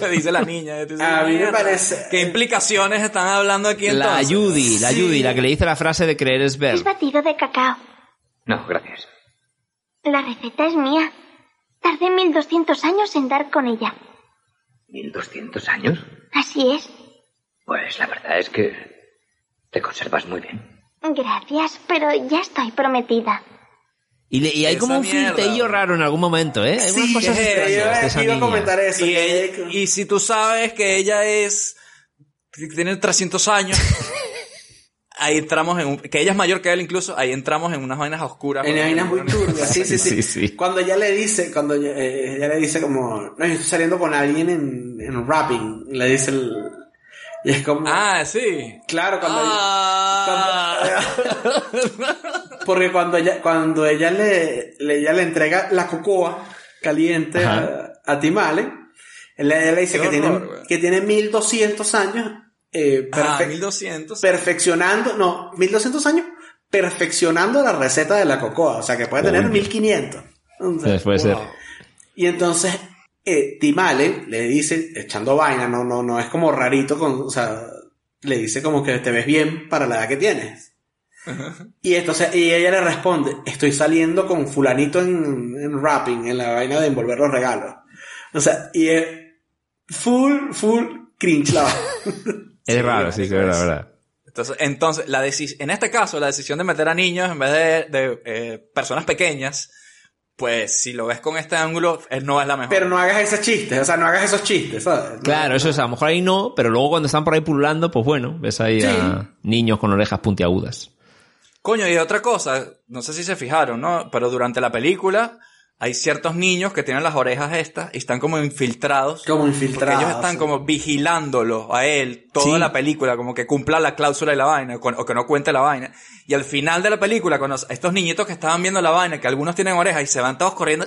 le dice la niña. y tú dices, A mí me "Mierda, parece- ¿Qué implicaciones están hablando aquí La entonces? Judy, la Sí. Judy, la que le dice la frase de creer es ver. Es batido de cacao. No, gracias. La receta es mía. Tardé 1200 años en dar con ella. ¿1200 años? Así es. Pues la verdad es que te conservas muy bien. Gracias, pero ya estoy prometida. Y, le- y hay como un mierda. flirteillo raro en algún momento, ¿eh? Hay unas Sí, cosas que extrañas yo de esa iba a niña. comentar eso. Y, ella- y si tú sabes que ella es que tiene 300 años ahí entramos en un, que ella es mayor que él incluso ahí entramos en unas vainas oscuras En vainas muy turbias, sí, sí, Sí, sí, sí. Cuando ella le dice, cuando ella, eh, ella le dice como, no, yo estoy saliendo con alguien en, en rapping, le dice el, y es como, ah sí claro, cuando, Ah. cuando- porque cuando ella, cuando ella le, le- ella le entrega la cocoa caliente a, a Timale, él, le- ella le dice Qué que, horror, tiene, que tiene 1200 años eh, Ah, perfe- 1200. perfeccionando, no, 1200 años perfeccionando la receta de la cocoa, o sea que puede tener Coño. 1500. O sea, Puede ser. Wow. Y entonces eh, Tim Allen le dice, echando vaina, no, no, no es como rarito, con, o sea, le dice como que te ves bien para la edad que tienes. Y entonces, y ella le responde, estoy saliendo con fulanito en, en rapping, en la vaina de envolver los regalos. O sea, y es full, full cringe la vaina. Es raro, sí, que es verdad, verdad. Entonces, entonces la en este caso, la decisión de meter a niños en vez de, de, eh, personas pequeñas, pues si lo ves con este ángulo, no es la mejor. Pero no hagas esos chistes, o sea, no hagas esos chistes, ¿sabes? No- Claro, eso es, a lo mejor ahí no, pero luego cuando están por ahí pululando, pues bueno, ves ahí Sí. a niños con orejas puntiagudas. Coño, y otra cosa, no sé si se fijaron, ¿no? Pero durante la película hay ciertos niños que tienen las orejas estas y están como infiltrados. Como Porque infiltrados. ellos están como vigilándolo a él toda Sí. la película, como que cumpla la cláusula y la vaina, o que no cuente la vaina. Y al final de la película, con estos niñitos que estaban viendo la vaina, que algunos tienen orejas y se van todos corriendo,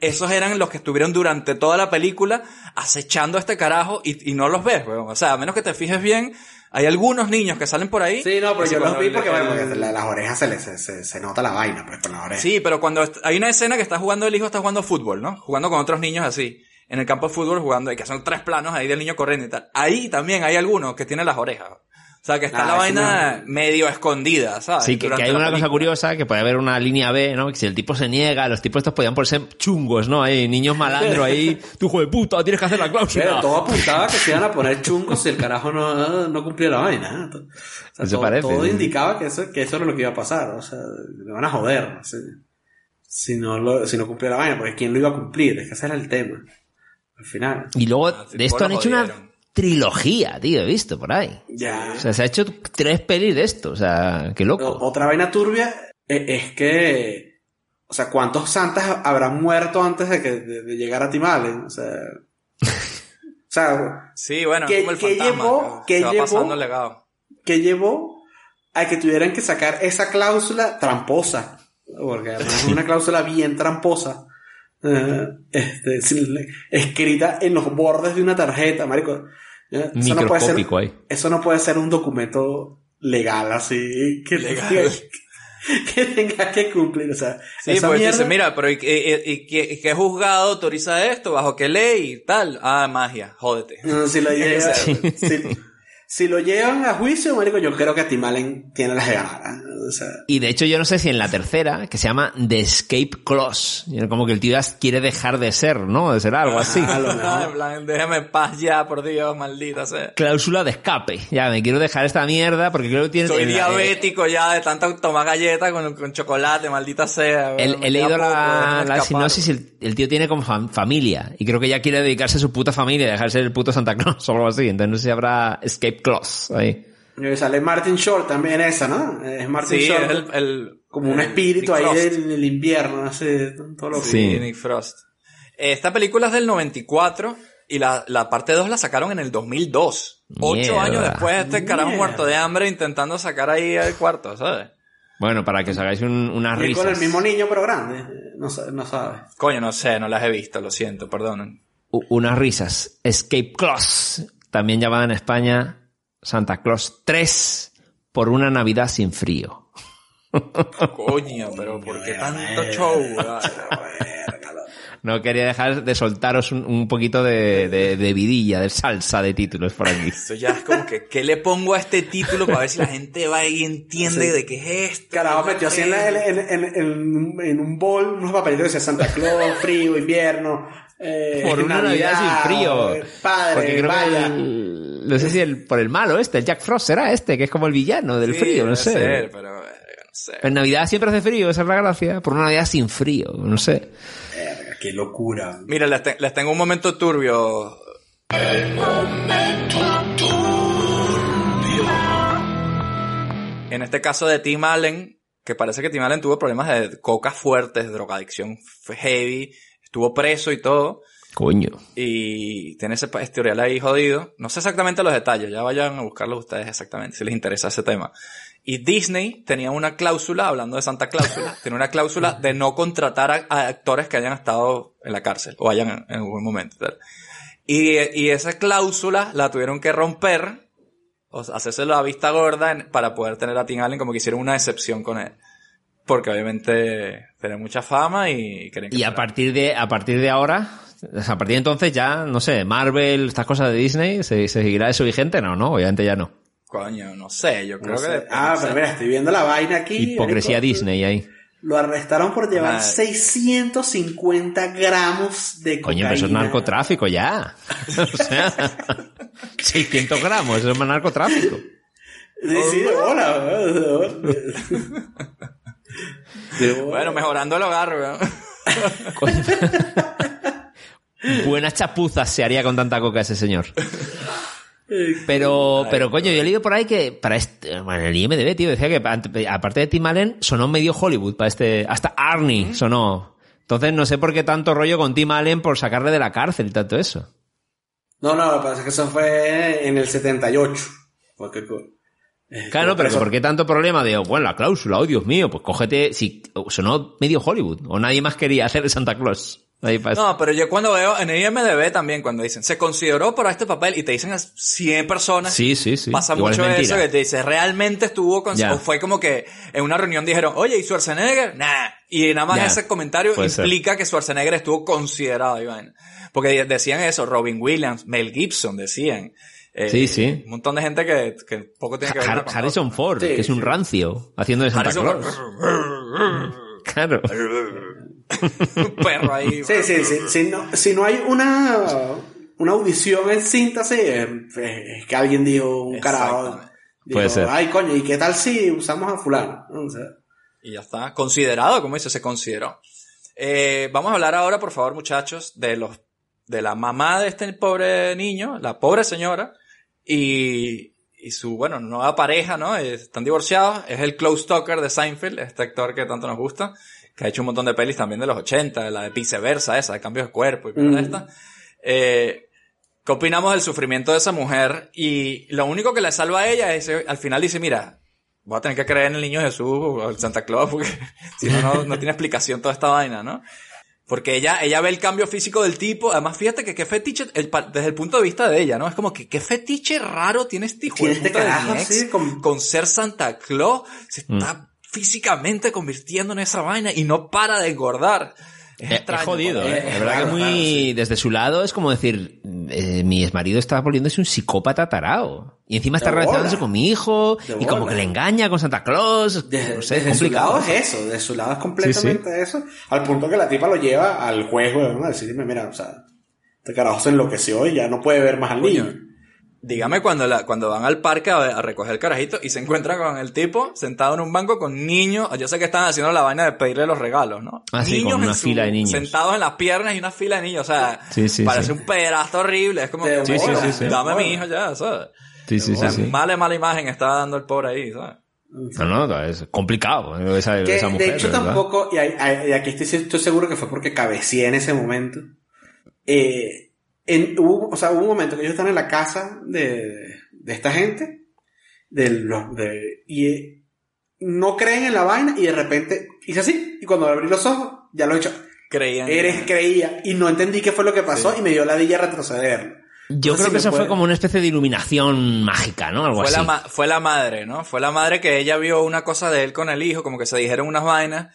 esos eran los que estuvieron durante toda la película acechando a este carajo y, y no los ves, weón. O sea, a menos que te fijes bien, hay algunos niños que salen por ahí. Sí, no, pero yo los vi porque, bueno, porque la- las orejas se, le, se, se- se nota la vaina, pues, con las orejas. Sí, pero cuando hay una escena que está jugando el hijo, está jugando fútbol, ¿no? Jugando con otros niños así. En el campo de fútbol jugando, que son tres planos ahí del niño corriendo y tal. Ahí también hay algunos que tienen las orejas. O sea, que está Ah, la vaina medio escondida, ¿sabes? Sí, que, hay una cosa curiosa, que puede haber una línea B, ¿no? Que si el tipo se niega, los tipos estos podían por ser chungos, ¿no? Hay niños malandro ahí, tu hijo de puta, tienes que hacer la Pero cláusula. todo apuntaba que se iban a poner chungos si el carajo no, no cumplía la vaina. ¿eh? O sea, Eso todo, parece, todo sí. indicaba que eso, que eso era lo que iba a pasar. O sea, le van a joder. si, no lo, si no cumplía la vaina, porque ¿quién lo iba a cumplir? Es que ese era el tema. Al final. Y luego Ah, de esto han hecho una. Trilogía, tío, he visto por ahí. Ya. O sea, se ha hecho tres pelis de esto, o sea, qué loco. Otra vaina turbia eh, es que, o sea, ¿cuántos santas habrán muerto antes de, que, de, de llegar a Timalen? O sea, o sea, Sí, bueno, que- como el que fantasma. llevó- que, llevó- pasando el legado. que llevó a que tuvieran que sacar esa cláusula tramposa, porque además es una cláusula bien tramposa, eh, este, sin- escrita en los bordes de una tarjeta, marico. Eh, Eso no, puede ser, Microscópico ahí. eso no puede ser un documento legal así que, Legal. que tenga que cumplir, o sea, Sí, esa pues mierda- dice, mira, pero ¿y, y, y- y qué- qué juzgado autoriza esto? ¿Bajo qué ley tal? Ah, magia, jódete. No, si, Sí. si- si lo llevan a juicio, marico, yo creo que Timalen tiene las de ganar. O sea, Y de hecho yo no sé si en la tercera, que se llama The Escape Clause, como que el tío ya quiere dejar de ser, ¿no? De ser algo así. Ah, en plan, déjame en paz ya, por Dios, maldita sea. Cláusula de escape. Ya, me quiero dejar esta mierda porque creo que tiene... Soy diabético ya de tanto tomar galletas con, con chocolate, maldita sea. He, Me he leído la, la sinopsis, el, el tío tiene como fam- familia y creo que ya quiere dedicarse a su puta familia, dejar de ser el puto Santa Claus o algo así. Entonces no sé si habrá Escape Clause ahí. Y sale Martin Short también esa, ¿no? Es Martin Sí, Short es el, el- como un espíritu ahí del, del invierno, así, todo lo Sí, Sí. Nick Frost. Esta película es del 94 y la, la parte 2 la sacaron en el 2002. Ocho Mierda. años después, este carajo Mierda. muerto de hambre intentando sacar ahí el cuarto, ¿sabes? Bueno, para que os hagáis un- unas Y con el risas. mismo niño pero grande, no, no sabes. Coño, no sé, no las he visto, lo siento, perdonen. U- unas risas. Escape Clause. También llamada en España Santa Claus 3 por una Navidad sin frío. Coño, pero ¿por qué tanto show? No quería dejar de soltaros un, un poquito de, de, de vidilla, de salsa de títulos por aquí. Eso ya es como que, ¿qué le pongo a este título para ver si la gente va y entiende Sí. de qué es esto? Carajo, metió así en, la- en, en, en- en un bol unos papelitos que decía Santa Claus, frío, invierno. Eh, Por una Navidad, sin frío. eh, Padre, Porque creo que el- no sé si el, por el malo este, el Jack Frost será este, que es como el villano del Sí, frío, no sé. ser, pero eh, no sé. En Navidad siempre hace frío, esa es la gracia. Por una Navidad sin frío, no sé. Verga, qué locura. Mira, les, te- les tengo un momento turbio. En este caso de Tim Allen, que parece que Tim Allen tuvo problemas de coca fuertes, drogadicción heavy, estuvo preso y todo, Coño. y tiene ese historial ahí jodido. No sé exactamente los detalles, ya vayan a buscarlos ustedes exactamente, si les interesa ese tema. Y Disney tenía una cláusula, hablando de Santa Cláusula, tiene una cláusula de no contratar a, a actores que hayan estado en la cárcel o hayan en, algún momento. tal. Y, y esa cláusula la tuvieron que romper o sea, hacérselo a vista gorda en- para poder tener a Tim Allen como que hicieron una excepción con él. Porque obviamente tiene mucha fama y creen que Y a partir de, a partir de ahora, o sea, a partir de entonces ya, no sé, Marvel, estas cosas de Disney, ¿se, se seguirá eso vigente? No, no, obviamente ya no. Coño, no sé, yo creo No que... sé. Ah, pero mira, estoy viendo la vaina aquí. Hipocresía. Disney ahí. Lo arrestaron por llevar Madre. 650 gramos de cocaína. Coño, pero eso es narcotráfico ya. O sea, 600 gramos, eso es más narcotráfico. Sí, sí, de Bueno, mejorando el hogar, weón. Buenas chapuzas se haría con tanta coca ese señor. Pero, pero coño, yo he leído por ahí que para este, bueno, el IMDB, tío, decía que aparte de Tim Allen, sonó medio Hollywood para este, hasta Arnie sonó. Entonces no sé por qué tanto rollo con Tim Allen por sacarle de la cárcel y tanto eso. No, no, lo que pasa es que eso fue en el 78. Porque, Claro, pero ¿por qué tanto problema de, bueno, la cláusula, oh Dios mío, pues cógete, si sonó medio Hollywood, o nadie más quería hacer de Santa Claus. No, pero yo cuando veo en el IMDB también, cuando dicen, se consideró para este papel y te dicen a 100 personas, Sí, sí, sí. pasa Igual mucho es eso que te dice, realmente estuvo con... Ya. O fue como que en una reunión dijeron, oye, ¿y Schwarzenegger? Nah. Y nada más Ya. ese comentario Puede ser. implica que Schwarzenegger estuvo considerado, y vaina. Porque decían eso, Robin Williams, Mel Gibson decían. Eh, Sí, sí. Un montón de gente que, que poco tiene que ver Har- con Harrison Ford, Sí, que es un rancio, haciendo de Santa Harrison Claus. Claro. un perro ahí. Sí, sí, sí. Si no, si no hay una, una audición en síntesis, es, es que alguien dijo un carajo. Dijo, Puede ser. Ay, coño, ¿y qué tal si usamos a fulano? Y ya está. Considerado, como dice, se consideró. Eh, vamos a hablar ahora, por favor, muchachos, de los, de la mamá de este pobre niño, la pobre señora, y, y su, bueno, nueva pareja, ¿no? Están divorciados. Es el Close Talker de Seinfeld, este actor que tanto nos gusta, que ha hecho un montón de pelis también de los 80, la de viceversa, esa, de cambios de cuerpo y Mm. estas. Eh, ¿Qué opinamos del sufrimiento de esa mujer? Y lo único que le salva a ella es, al final dice, mira, voy a tener que creer en el niño Jesús o el Santa Claus porque si no, no, no tiene explicación toda esta vaina, ¿no? Porque ella, ella ve el cambio físico del tipo. Además, fíjate que qué fetiche, el desde el punto de vista de ella, ¿no? Es como que qué fetiche raro tiene este hijo de este puta de carajo mi ex así, con- con ser Santa Claus. Se Mm. está físicamente convirtiendo en esa vaina y no para de engordar. Es, Es, extraño, jodido, ¿eh? es Es verdad que muy, sí. desde su lado es como decir, eh, mi exmarido está volviéndose un psicópata tarao. Y encima está De relacionándose con mi hijo, De y como que le engaña con Santa Claus. Desde, no sé, es su lado es eso, de su lado es completamente eso, al punto que la tipa lo lleva al juego, ¿no? A decirme, mira, o sea, este carajo se enloqueció y ya no puede ver más al niño. Dígame cuando, la, cuando van al parque a, a recoger el carajito y se encuentran con el tipo sentado en un banco con niños. Yo sé que están haciendo la vaina de pedirle los regalos, ¿no? Ah, sí, niños con una en su- fila de niños. Sentados en las piernas y una fila de niños. O sea, Sí, sí, parece sí. un pedazo horrible. Es como que, Sí, sí, "Bueno, sí, sí. dame a mi hijo ya, ¿sabes? Sí, sí, O sea, sí. Mala, mala imagen estaba dando el pobre ahí, ¿sabes? No, no, es complicado eh, esa, Que, esa mujer. de hecho, ¿verdad? tampoco, y, hay- hay- y aquí estoy, estoy seguro que fue porque cabeceé en ese momento. Eh, en, hubo, o sea, hubo un momento que ellos están en la casa de, de esta gente, de los, de, y eh, no creen en la vaina, y de repente hice así, y cuando abrí los ojos, ya lo he hecho. Creían. Eres, creía, y no entendí qué fue lo que pasó, y me dio la dilla retroceder. Yo No creo si que eso puede- fue como una especie de iluminación mágica, ¿no? Algo Fue así. la, fue la madre, ¿no? Fue la madre que ella vio una cosa de él con el hijo, como que se dijeron unas vainas.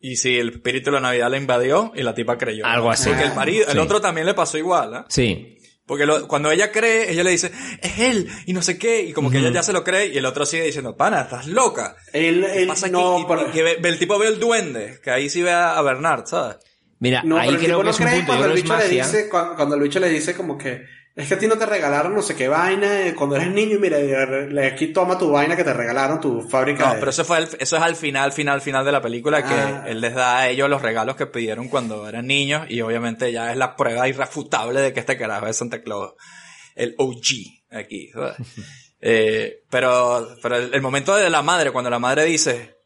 Y sí, el espíritu de la Navidad la invadió y la tipa creyó. Algo así. Porque el marido, el Sí. otro también le pasó igual, ¿eh? Sí. Porque lo- cuando ella cree, ella le dice, es él, y no sé qué, y como que ella ya se lo cree, y el otro sigue diciendo, pana, estás loca. Él, ¿Qué él pasa aquí? no, Y- pero- que ve- ve- el tipo ve el duende, que ahí sí ve a, a Bernard, ¿sabes? Mira, No, ahí pero el creo tipo que no es un cree punto, yo cuando el creo bicho le dice, cuando, cuando el bicho le dice como que, es que a ti no te regalaron no sé qué vaina, eh, cuando eres niño, mira, y le- aquí toma tu vaina que te regalaron, tu fábrica No, de... pero eso fue el- eso es al final, final, final de la película que Ah. él les da a ellos los regalos que pidieron cuando eran niños y obviamente ya es la prueba irrefutable de que este carajo es Santa Claus, el OG aquí. Eh, pero, pero el, el momento de la madre, cuando la madre dice,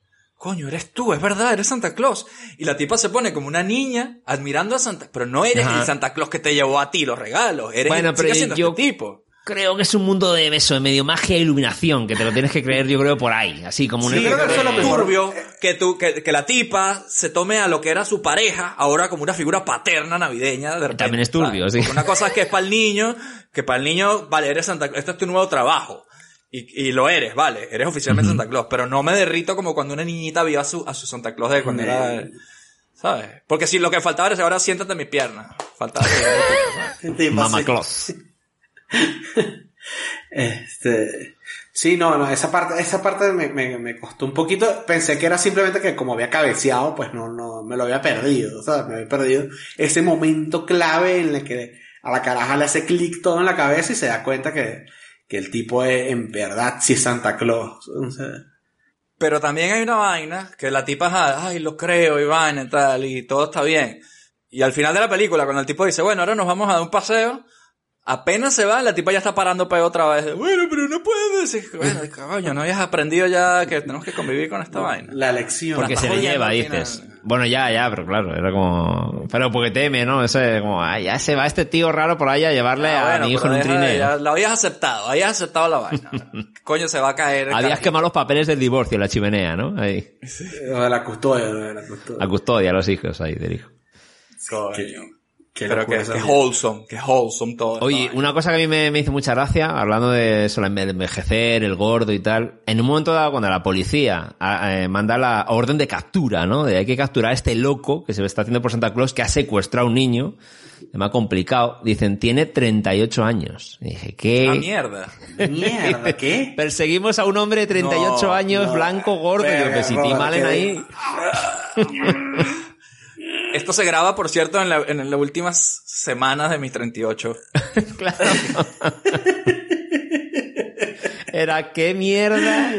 coño, eres tú, es verdad, eres Santa Claus. Y la tipa se pone como una niña admirando a Santa, pero no eres Ajá. el Santa Claus que te llevó a ti los regalos, eres Bueno, sigue pero yo- este tipo. Creo que es un mundo de eso, de medio magia e iluminación, que te lo tienes que creer, yo creo, por ahí. Así como un Sí, creo que eso es lo turbio que, tú, que, que la tipa se tome a lo que era su pareja ahora como una figura paterna navideña. De repente, También es turbio, ¿sabes? sí. Una cosa es que es para el niño, que para el niño, vale, eres Santa Claus, este es tu nuevo trabajo. Y, y lo eres, vale, eres oficialmente Santa Claus, pero no me derrito como cuando una niñita vio a su, a su Santa Claus de cuando era... ¿Sabes? Porque si lo que faltaba era ahora siéntate en mis piernas. Faltaba así. Claus. Este, sí, no, no, esa parte, esa parte me, me, me costó un poquito. Pensé que era simplemente que como había cabeceado, pues no, no, me lo había perdido, ¿sabes? Me había perdido ese momento clave en el que a la caraja le hace clic todo en la cabeza y se da cuenta que, que el tipo es, en verdad sí Santa Claus. Pero también hay una vaina que la tipa, ay, lo creo y vaina y tal, y todo está bien. Y al final de la película, cuando el tipo dice, bueno, ahora nos vamos a dar un paseo, apenas se va, la tipa ya está parando para otra vez. Bueno, pero no puedes. Y, Bueno, coño, no habías aprendido ya que tenemos que convivir con esta vaina. la lección. Porque se le lleva, dices. Bueno, ya, ya, pero claro, era como... Pero porque teme, ¿no? Ese, como, ah, ya se va este tío raro por ahí a llevarle Ah, a bueno, mi hijo en un trineo. ya lo habías aceptado, habías aceptado la vaina. coño, se va a caer. Habías quemado los papeles del divorcio en la chimenea, ¿no? Ahí. De la custodia, de la custodia. La custodia los hijos ahí del hijo. Coño. Qué Pero que, que mierda. wholesome, que wholesome todo. Oye, vaina. una cosa que a mí me, me hizo mucha gracia, hablando de eso, el envejecer, el gordo y tal, en un momento dado cuando la policía a- eh, manda la orden de captura, ¿no? De hay que capturar a este loco que se está haciendo por Santa Claus que ha secuestrado a un niño, me ha complicado, dicen, tiene 38 años. Y dije, ¿qué? Ah, mierda. Mierda, ¿qué? Perseguimos a un hombre de 38 No, años, no. blanco, gordo, y yo, si ahí... Esto se graba, por cierto, en, la- en las últimas semanas de mis 38. Claro. Era, ¿qué mierda?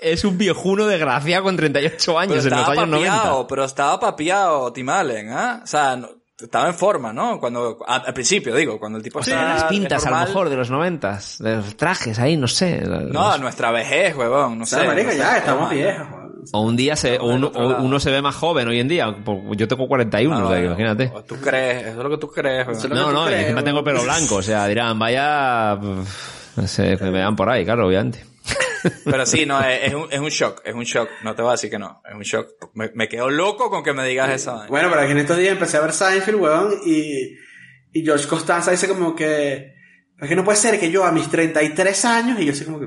Es un viejuno de gracia con 38 años Pero en los estaba años 90. papiado, pero estaba papiado Tim Allen, ¿ah? O sea, no- estaba en forma, ¿no? Cuando, a- al principio, digo, cuando el tipo O sea, está las pintas a lo normal. mejor de los noventas, de los trajes ahí, no sé. No, a nuestra vejez, huevón, no O sé. sea, marico, no sé, ya, estamos toma. viejos. O un día se, o uno, o uno se ve más joven hoy en día. Yo tengo 41, Ah, o sea, imagínate. o Tú crees, eso es lo que tú crees, weón. Eso es lo No, que tú no, y crees, encima tengo el pelo blanco, o sea, dirán, vaya, no sé, que me vean por ahí, claro, obviamente. Pero sí, no, es, es un, es un shock, es un shock. No te voy a decir que no, es un shock. Me, me quedo loco con que me digas esa vaina. Bueno, pero aquí en estos días empecé a ver Seinfeld, weón, y, y George Costanza dice como que, es que no puede ser que yo a mis 33 años, y yo así como que,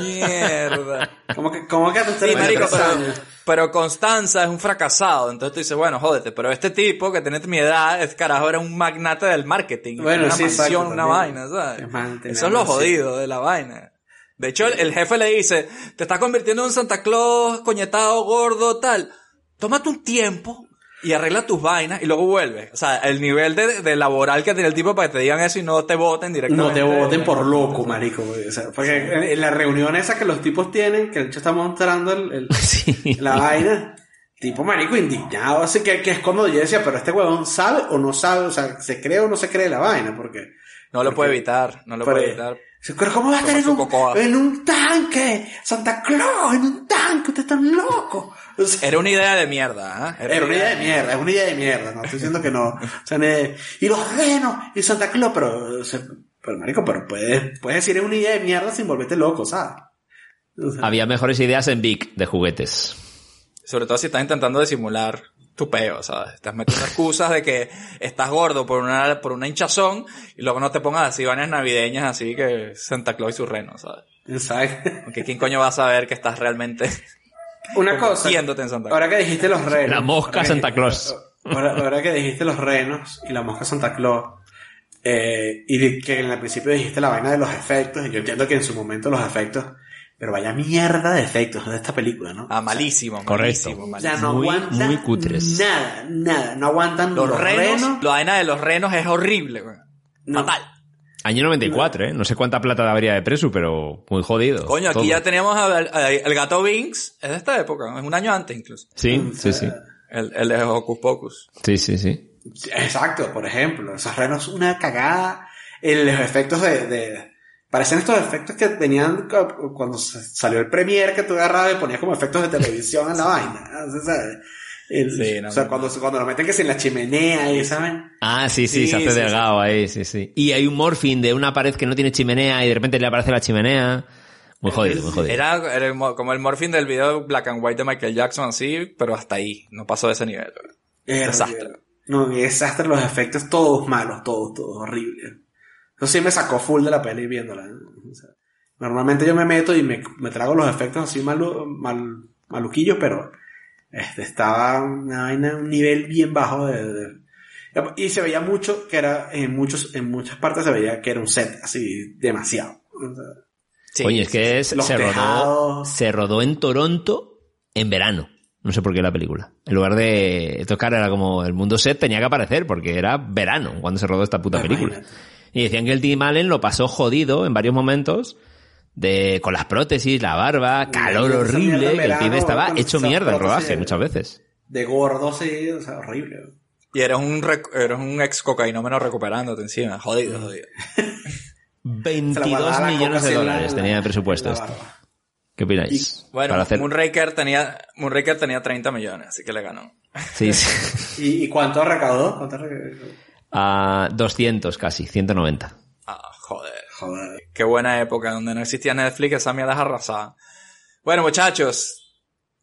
Mierda. como que, como que Sí, 33 marico, pero, pero Constanza es un fracasado. Entonces tú dices, bueno, jódete. Pero este tipo que tiene mi edad, es carajo, era un magnate del marketing. Bueno, una sí, mansión, exacto, una también. vaina, ¿sabes? Eso es lo jodido de la vaina. De hecho, el, el jefe le dice, te estás convirtiendo en un Santa Claus, coñetado, gordo, tal. Tómate un tiempo y arregla tus vainas y luego vuelve. O sea, el nivel de, de laboral que tiene el tipo para que te digan eso y no te voten No directamente. te voten por loco, marico. O sea, porque en, en la reunión esa que los tipos tienen, que de hecho está mostrando el, el- Sí. la vaina, tipo marico indignado, así que, que es cuando yo decía, pero este huevón sabe o no sabe, o sea, se cree o no se cree la vaina, porque... No lo porque- puede evitar, no lo puede evitar. ¿Cómo va a estar en un, cocoa. en un tanque? Santa Claus, en un tanque, usted está loco. O sea, Era una idea de mierda, ¿ah? era una idea de mierda, es una idea de mierda, no estoy diciendo que no. O sea, ne- y los renos, y Santa Claus, pero, o sea, pero marico, pero puedes, puedes decir es una idea de mierda sin volverte loco, ¿sabes? O sea, Había mejores ideas en Vic de juguetes. Sobre todo si estás intentando disimular tu peo, ¿sabes? Estás metiendo excusas de que estás gordo por una, por una hinchazón y luego no te pongas así vainas navideñas así que Santa Claus y su reno, ¿sabes? Exacto. Porque quién coño va a saber que estás realmente Una cosa, en Santa Claus. ahora que dijiste los renos. La mosca Santa Claus. Ahora, ahora que dijiste los renos y la mosca Santa Claus, eh, y que en el principio dijiste la vaina de los efectos, y yo entiendo que en su momento los efectos, pero vaya mierda de efectos de esta película, ¿no? Ah, malísimo, Correcto. malísimo, O malísimo. sea, no Muy- aguantan muy cutres. nada, nada, no aguantan Los, los, renos, renos. la vaina de los renos es horrible, güey. no. Fatal. Año 94, ¿eh? No sé cuánta plata habría de preso, pero muy jodido. Coño, aquí todo. ya teníamos al- al- el gato Binks, es de esta época, es un año antes incluso. Sí, sí, sí. El, el de Hocus Pocus. Sí, sí, sí. Exacto, por ejemplo, esos renos una cagada. En los efectos de, de- parecen estos efectos que tenían cu- cuando salió el Premiere que tú agarrabas y ponías como efectos de televisión en la vaina. ¿no? ¿Sabes? El- Sí, no, o sea, no. cuando, cuando lo meten que si en la chimenea y ¿saben? Ah, sí, sí, Sí, se hace sí, delgado ahí, sí, sí. Y hay un morphing de una pared que no tiene chimenea y de repente le aparece la chimenea. Muy jodido, muy jodido. Era, como el morphing del video Black and White de Michael Jackson, así, pero hasta ahí. No pasó de ese nivel. Era- Desastre. No, y desastre los efectos todos malos, todos, todos horribles. Eso sí me sacó full de la peli viéndola. ¿no? O sea, Normalmente yo me meto y me, me trago los efectos así malu, mal, maluquillos, pero este estaba una vaina, un nivel bien bajo de, de- y se veía mucho que era en muchos en muchas partes se veía que era un set así demasiado. O sea, Sí, Oye, es que es- se, rodó, se rodó en Toronto en verano. No sé por qué la película. En lugar de tocar era como el mundo set tenía que aparecer porque era verano cuando se rodó esta puta película. Imagínate. Y decían que el Tim Allen lo pasó jodido en varios momentos de con las prótesis, la barba, calor horrible, que el pibe estaba hecho mierda en prótesis rodaje muchas veces. de gordo sí, o sea, horrible. Y eres un, eres un ex cocainómeno recuperándote encima. Jodido, jodido. Se la 22 guardaba la millones de la- dólares en tenía de presupuesto esto. ¿Qué opináis? Bueno, hacer... Moonraker tenía, Moonraker tenía 30 millones, así que le ganó. Sí, sí. ¿Y, y cuánto recaudó? ¿Cuánto recaudó? A 200 casi, 190. Ah, joder. Joder. Qué buena época, donde no existía Netflix, esa mierda es arrasada. Bueno, muchachos,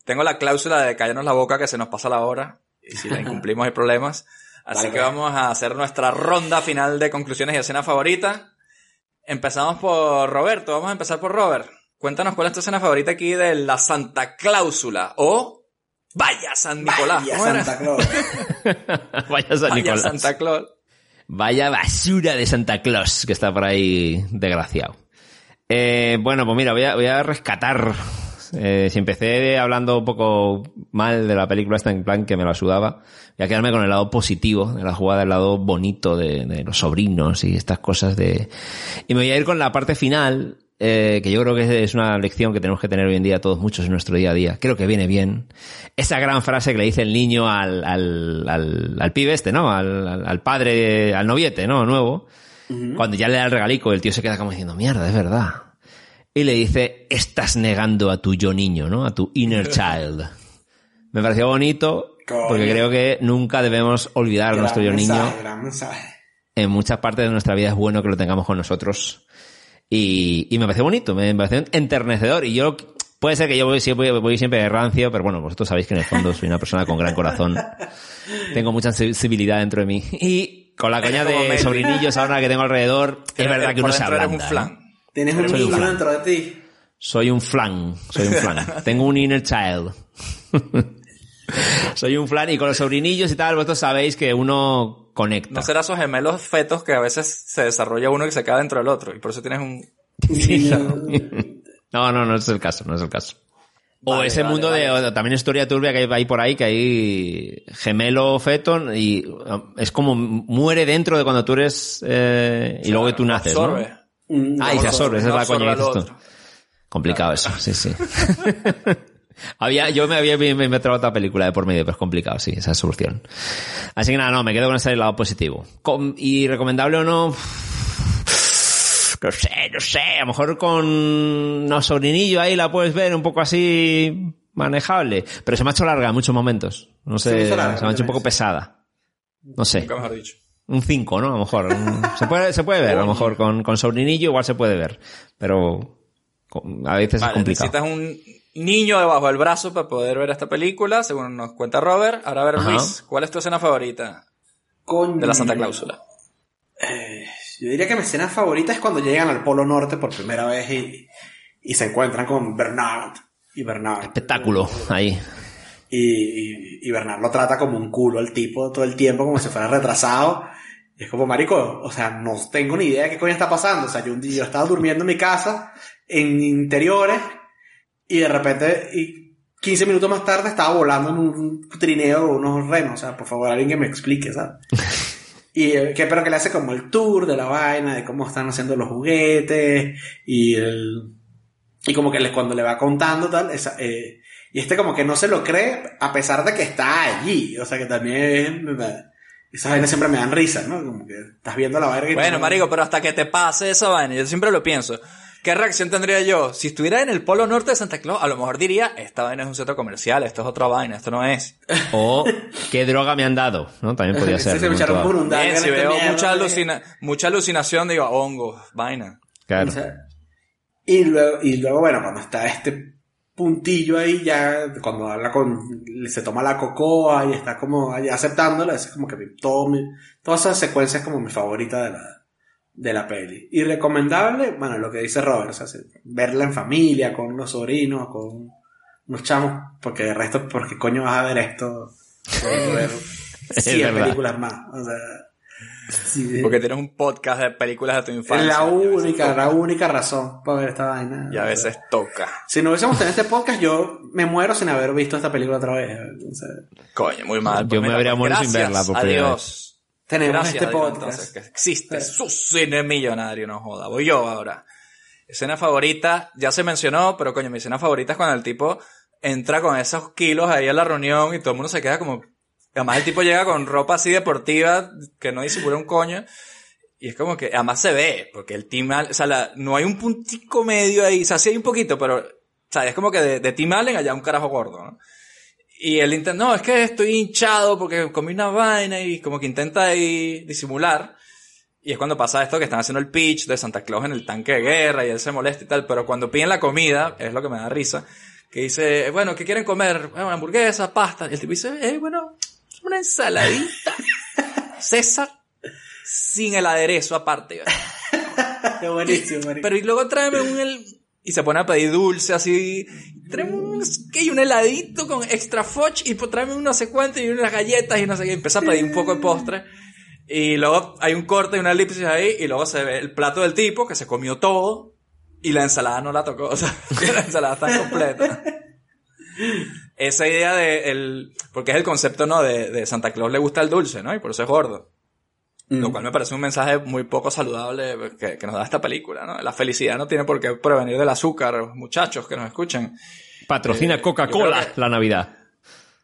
tengo la cláusula de callarnos la boca que se nos pasa la hora, y si la incumplimos hay problemas. Así Vale, que pues. vamos a hacer nuestra ronda final de conclusiones y escena favorita. Empezamos por Roberto, vamos a empezar por Robert. Cuéntanos cuál es tu escena favorita aquí de la Santa Cláusula, o Vaya San Nicolás. Vaya. Santa Claus. Vaya San Vaya Nicolás. Santa Claus. Vaya basura de Santa Claus que está por ahí desgraciado. Eh, bueno, pues mira, voy a, voy a rescatar. eh, si empecé hablando un poco mal de la película esta en plan que me la sudaba, voy a quedarme con el lado positivo de la jugada, el lado bonito de, de los sobrinos y estas cosas de... Y me voy a ir con la parte final, eh, que yo creo que es una lección que tenemos que tener hoy en día todos muchos en nuestro día a día. Creo que viene bien. Esa gran frase que le dice el niño al, al, al, al pibe este, ¿no? Al, al, padre, al noviete, ¿no? Nuevo. Cuando ya le da el regalico, el tío se queda como diciendo, mierda, es verdad. Y le dice, estás negando a tu yo niño, ¿no? A tu inner child. Me pareció bonito, porque creo que nunca debemos olvidar a nuestro yo niño mensaje, en muchas partes de nuestra vida es bueno que lo tengamos con nosotros. Y, y me parece bonito, me parece enternecedor. Y yo, puede ser que yo voy siempre, voy siempre de rancio, pero bueno, vosotros sabéis que en el fondo soy una persona con gran corazón. Tengo mucha sensibilidad dentro de mí. Y con la coña de Melvin. sobrinillos ahora que tengo alrededor, es verdad que uno se eres ablanda. un ¿eh? flan. Tienes un Soy un niño flan. dentro de ti. Soy un flan, soy un flan. Tengo un inner child. soy un flan y con los sobrinillos y tal, vosotros sabéis que uno conecta. No será esos gemelos fetos que a veces se desarrolla uno que se queda dentro del otro. Y por eso tienes un... Niño- No, no, no es el caso, no es el caso. O Vale, ese vale, mundo de vale. o también historia turbia que hay, hay por ahí, que hay gemelo feto y es como muere dentro de cuando tú eres eh, y luego que tú naces, ¿no? Absorbe. un- Ah, y se absorbe, esa es No la absorbe coña que dices tú. Complicado eso, sí, sí. había, yo me había me, me traído otra película de por medio, pero es complicado, sí, esa solución. Así que nada, no, me quedo con ese lado positivo. Con- y recomendable o no, no sé, no sé, a lo mejor con unos sobrinillos ahí la puedes ver un poco así manejable, pero se me ha hecho larga en muchos momentos. No Se sé, me se hizo me larga, ha hecho un poco pesada. No sé. Nunca mejor dicho. Un 5, ¿no? A lo mejor. Se puede, se puede ver, a lo mejor con, con sobrinillo igual se puede ver. Pero a veces es Vale, complicado. necesitas un niño debajo del brazo para poder ver esta película, según nos cuenta Robert. Ahora a ver, Ajá. Luis, ¿cuál es tu escena favorita Coño. de la Santa Cláusula? Eh, yo diría que mi escena favorita es cuando llegan al Polo Norte por primera vez y, y se encuentran con Bernard. Y Bernard. Espectáculo ahí. Y, y, y Bernard lo trata como un culo al tipo todo el tiempo, como si fuera retrasado. Y es como, marico, o sea, no tengo ni idea de qué coño está pasando. O sea, yo un día yo estaba durmiendo en mi casa, en interiores, y de repente, y 15 minutos más tarde estaba volando en un trineo con unos renos. O sea, por favor, alguien que me explique, ¿sabes? Y eh, que, pero que le hace como el tour de la vaina, de cómo están haciendo los juguetes, y el, y como que le, cuando le va contando tal, esa, eh, y este como que no se lo cree a pesar de que está allí. O sea que también esas vainas siempre me dan risa, ¿no? Como que estás viendo la verga y Bueno, no- marico, pero hasta que te pase esa vaina, yo siempre lo pienso. ¿Qué reacción tendría yo? Si estuviera en el polo norte de Santa Claus, a lo mejor diría, esta vaina es un centro comercial, esto es otra vaina, esto no es. O qué droga me han dado, ¿no? También podría Sí, ser. se echaron dado. por un Bien, si veo mierda, mucha, ¿no? alucina mucha alucinación, digo, hongos, vaina. Claro. O sea, y luego, y luego, bueno, cuando está este puntillo ahí, ya cuando habla con, se toma la cocoa y está como aceptándola, es como que todo mi, toda esa secuencia es como mi favorita de la, de la peli. Y recomendable, bueno, lo que dice Robert, o sea, se- verla en familia, con unos sobrinos, con unos chamos, porque de resto, porque coño vas a ver esto? Ver Es 100 verdad. películas más. O sea, sí, Porque tienes un podcast de películas de tu es infancia. la y a veces única, la única razón para ver esta vaina. Y a veces toca. Si no hubiésemos tenido este podcast, yo me muero sin haber visto esta película otra vez. O sea, Coño, muy mal. Yo me mira, habría pues, muerto sin verla por a primera Dios. Tenemos Gracias este a Dios, podcast. entonces, que existe su cine millonario, no joda. Voy yo ahora. Escena favorita, ya se mencionó, pero coño, mi escena favorita es cuando el tipo entra con esos kilos ahí a la reunión y todo el mundo se queda como... Además el tipo llega con ropa así deportiva que no disimula un coño. Y es como que, además se ve, porque el Tim Allen, o sea, la- no hay un puntico medio ahí, o sea, sí hay un poquito, pero, o sea, es como que de, de Tim Allen allá un carajo gordo, ¿no? Y él intenta, no, es que estoy hinchado porque comí una vaina y como que intenta ahí disimular. Y es cuando pasa esto que están haciendo el pitch de Santa Claus en el tanque de guerra y él se molesta y tal, pero cuando piden la comida, es lo que me da risa, que dice, bueno, ¿qué quieren comer? Bueno, hamburguesa, pasta. Y el tipo dice, eh, bueno, una ensaladita. César, sin el aderezo aparte. Qué buenísimo. Pero y luego tráeme un el... Y se pone a pedir dulce así. Tráeme un, un heladito con extra fudge y tráeme un no sé cuánto y unas galletas y no sé qué. Empieza a pedir un poco de postre. Y luego hay un corte y una elipsis ahí y luego se ve el plato del tipo que se comió todo y la ensalada no la tocó. O sea, la ensalada está completa. Esa idea de el... Porque es el concepto, ¿no? De, de Santa Claus le gusta el dulce, ¿no? Y por eso es gordo. Lo cual me parece un mensaje muy poco saludable que, que nos da esta película, ¿no? La felicidad no tiene por qué provenir del azúcar, muchachos que nos escuchan. Patrocina Eh, Coca-Cola la Navidad.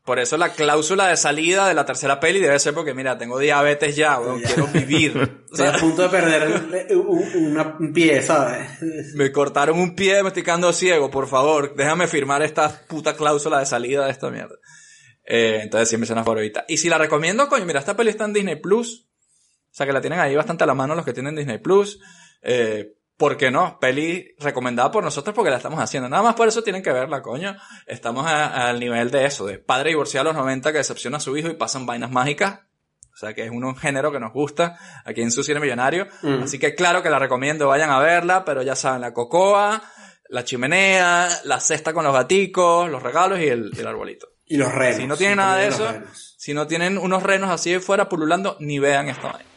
Por eso la cláusula de salida de la tercera peli debe ser porque, mira, tengo diabetes ya, weón, quiero vivir. O Estoy sea, a punto de perder un, una- un pie, ¿sabes? me cortaron un pie, me estoy quedando ciego, por favor, déjame firmar esta puta cláusula de salida de esta mierda. Eh, entonces sí, mi escena favorita. Y si la recomiendo, coño, mira, esta peli está en Disney Plus. O sea que la tienen ahí bastante a la mano los que tienen Disney Plus. Eh, ¿Por qué no? Peli recomendada por nosotros porque la estamos haciendo. Nada más por eso tienen que verla, coño. Estamos al nivel de eso, de padre divorciado a los 90 que decepciona a su hijo y pasan vainas mágicas. O sea que es un género que nos gusta aquí en su cine millonario. Mm. Así que claro que la recomiendo, vayan a verla, pero ya saben, la cocoa, la chimenea, la cesta con los gaticos, los regalos y el, el arbolito. Y los renos. Si no tienen nada de eso, renos. si no tienen unos renos así de fuera pululando, ni vean esta vaina.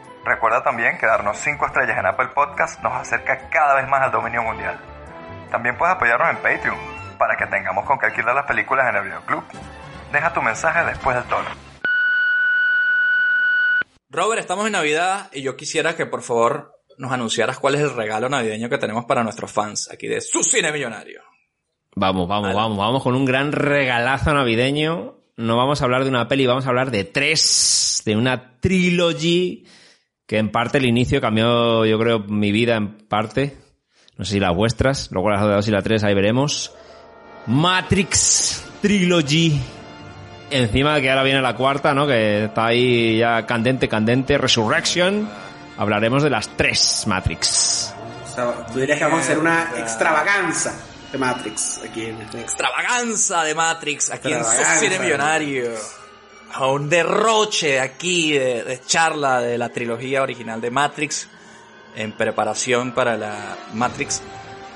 Recuerda también que darnos 5 estrellas en Apple Podcast nos acerca cada vez más al dominio mundial. También puedes apoyarnos en Patreon para que tengamos con qué alquilar las películas en el videoclub. Deja tu mensaje después del tono. Robert, estamos en Navidad y yo quisiera que por favor nos anunciaras cuál es el regalo navideño que tenemos para nuestros fans aquí de su cine millonario. Vamos, vamos, vamos, vamos con un gran regalazo navideño. No vamos a hablar de una peli, vamos a hablar de tres, de una trilogy que en parte el inicio cambió, yo creo, mi vida en parte. No sé si las vuestras, luego las dos y la tres ahí veremos. Matrix Trilogy. Encima que ahora viene la cuarta, ¿no? Que está ahí ya candente, candente. Resurrection. Hablaremos de las tres Matrix. O sea, tú dirías que vamos a hacer una extravaganza de Matrix aquí en Extravaganza de Matrix aquí en cine millonario. A un derroche aquí de, de charla de la trilogía original de Matrix en preparación para la Matrix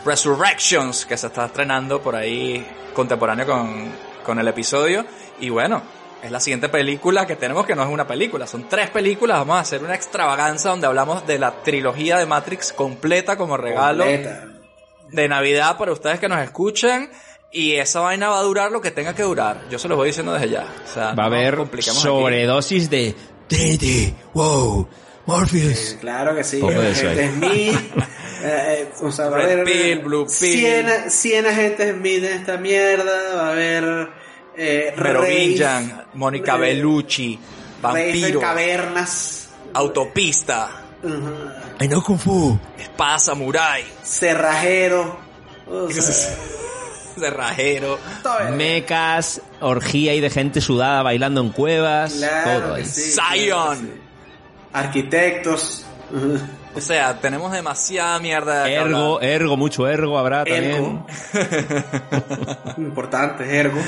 Resurrections que se está estrenando por ahí contemporáneo con, con el episodio. Y bueno, es la siguiente película que tenemos que no es una película, son tres películas. Vamos a hacer una extravaganza donde hablamos de la trilogía de Matrix completa como regalo completa. de Navidad para ustedes que nos escuchan. Y esa vaina va a durar lo que tenga que durar. Yo se los voy diciendo desde ya. O sea, Va a haber compliquemos aquí. sobredosis de Trinity, wow, Morpheus. Eh, Claro que sí. Poco de eso Agente. Smith. eh, o sea, va a haber pill, blue pill. 100, 100 agentes Smith en esta mierda. Va a haber. Eh, Merovingian, Mónica eh, Bellucci, Vampiro, cavernas. Autopista. I know Kung Fu. Espada samurai. Cerrajero. O sea, Cerrajero. Mecas, orgía y de gente sudada bailando en cuevas. Claro todo que sí, Zion. claro que sí. Arquitectos. O sea, tenemos demasiada mierda de Ergo, ergo, mucho ergo habrá Ergo. también. Importante, ergo.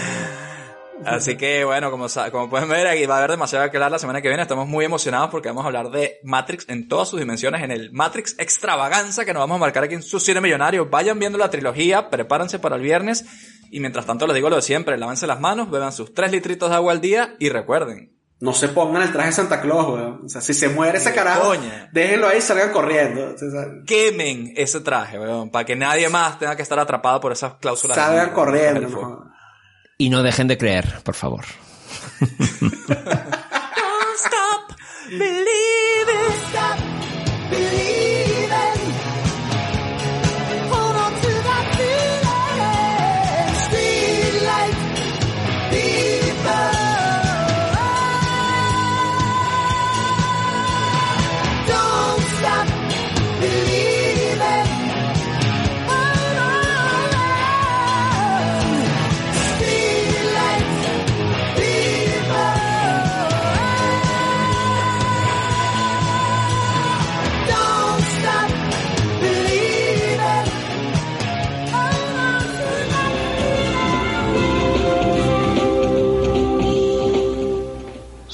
Así que bueno, como, como pueden ver, aquí va a haber demasiado que hablar la semana que viene. Estamos muy emocionados porque vamos a hablar de Matrix en todas sus dimensiones, en el Matrix extravaganza que nos vamos a marcar aquí en su cine millonario. Vayan viendo la trilogía, prepárense para el viernes. Y mientras tanto les digo lo de siempre, lávense las manos, beban sus 3 litritos de agua al día y recuerden, No se pongan el traje de Santa Claus, weón. O sea, si se muere ese carajo, coña. déjenlo ahí y salgan corriendo. O sea, quemen ese traje, weón, para que nadie más tenga que estar atrapado por esas cláusulas. salgan corriendo. Y no dejen de creer, por favor.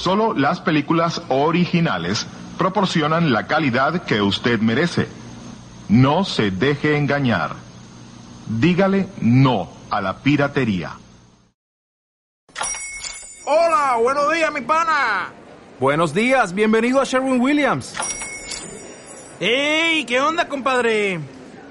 Solo las películas originales proporcionan la calidad que usted merece. No se deje engañar. Dígale no a la piratería. Hola, buenos días, mi pana. Buenos días, bienvenido a Sherwin Williams. ¡Ey! ¿Qué onda, compadre?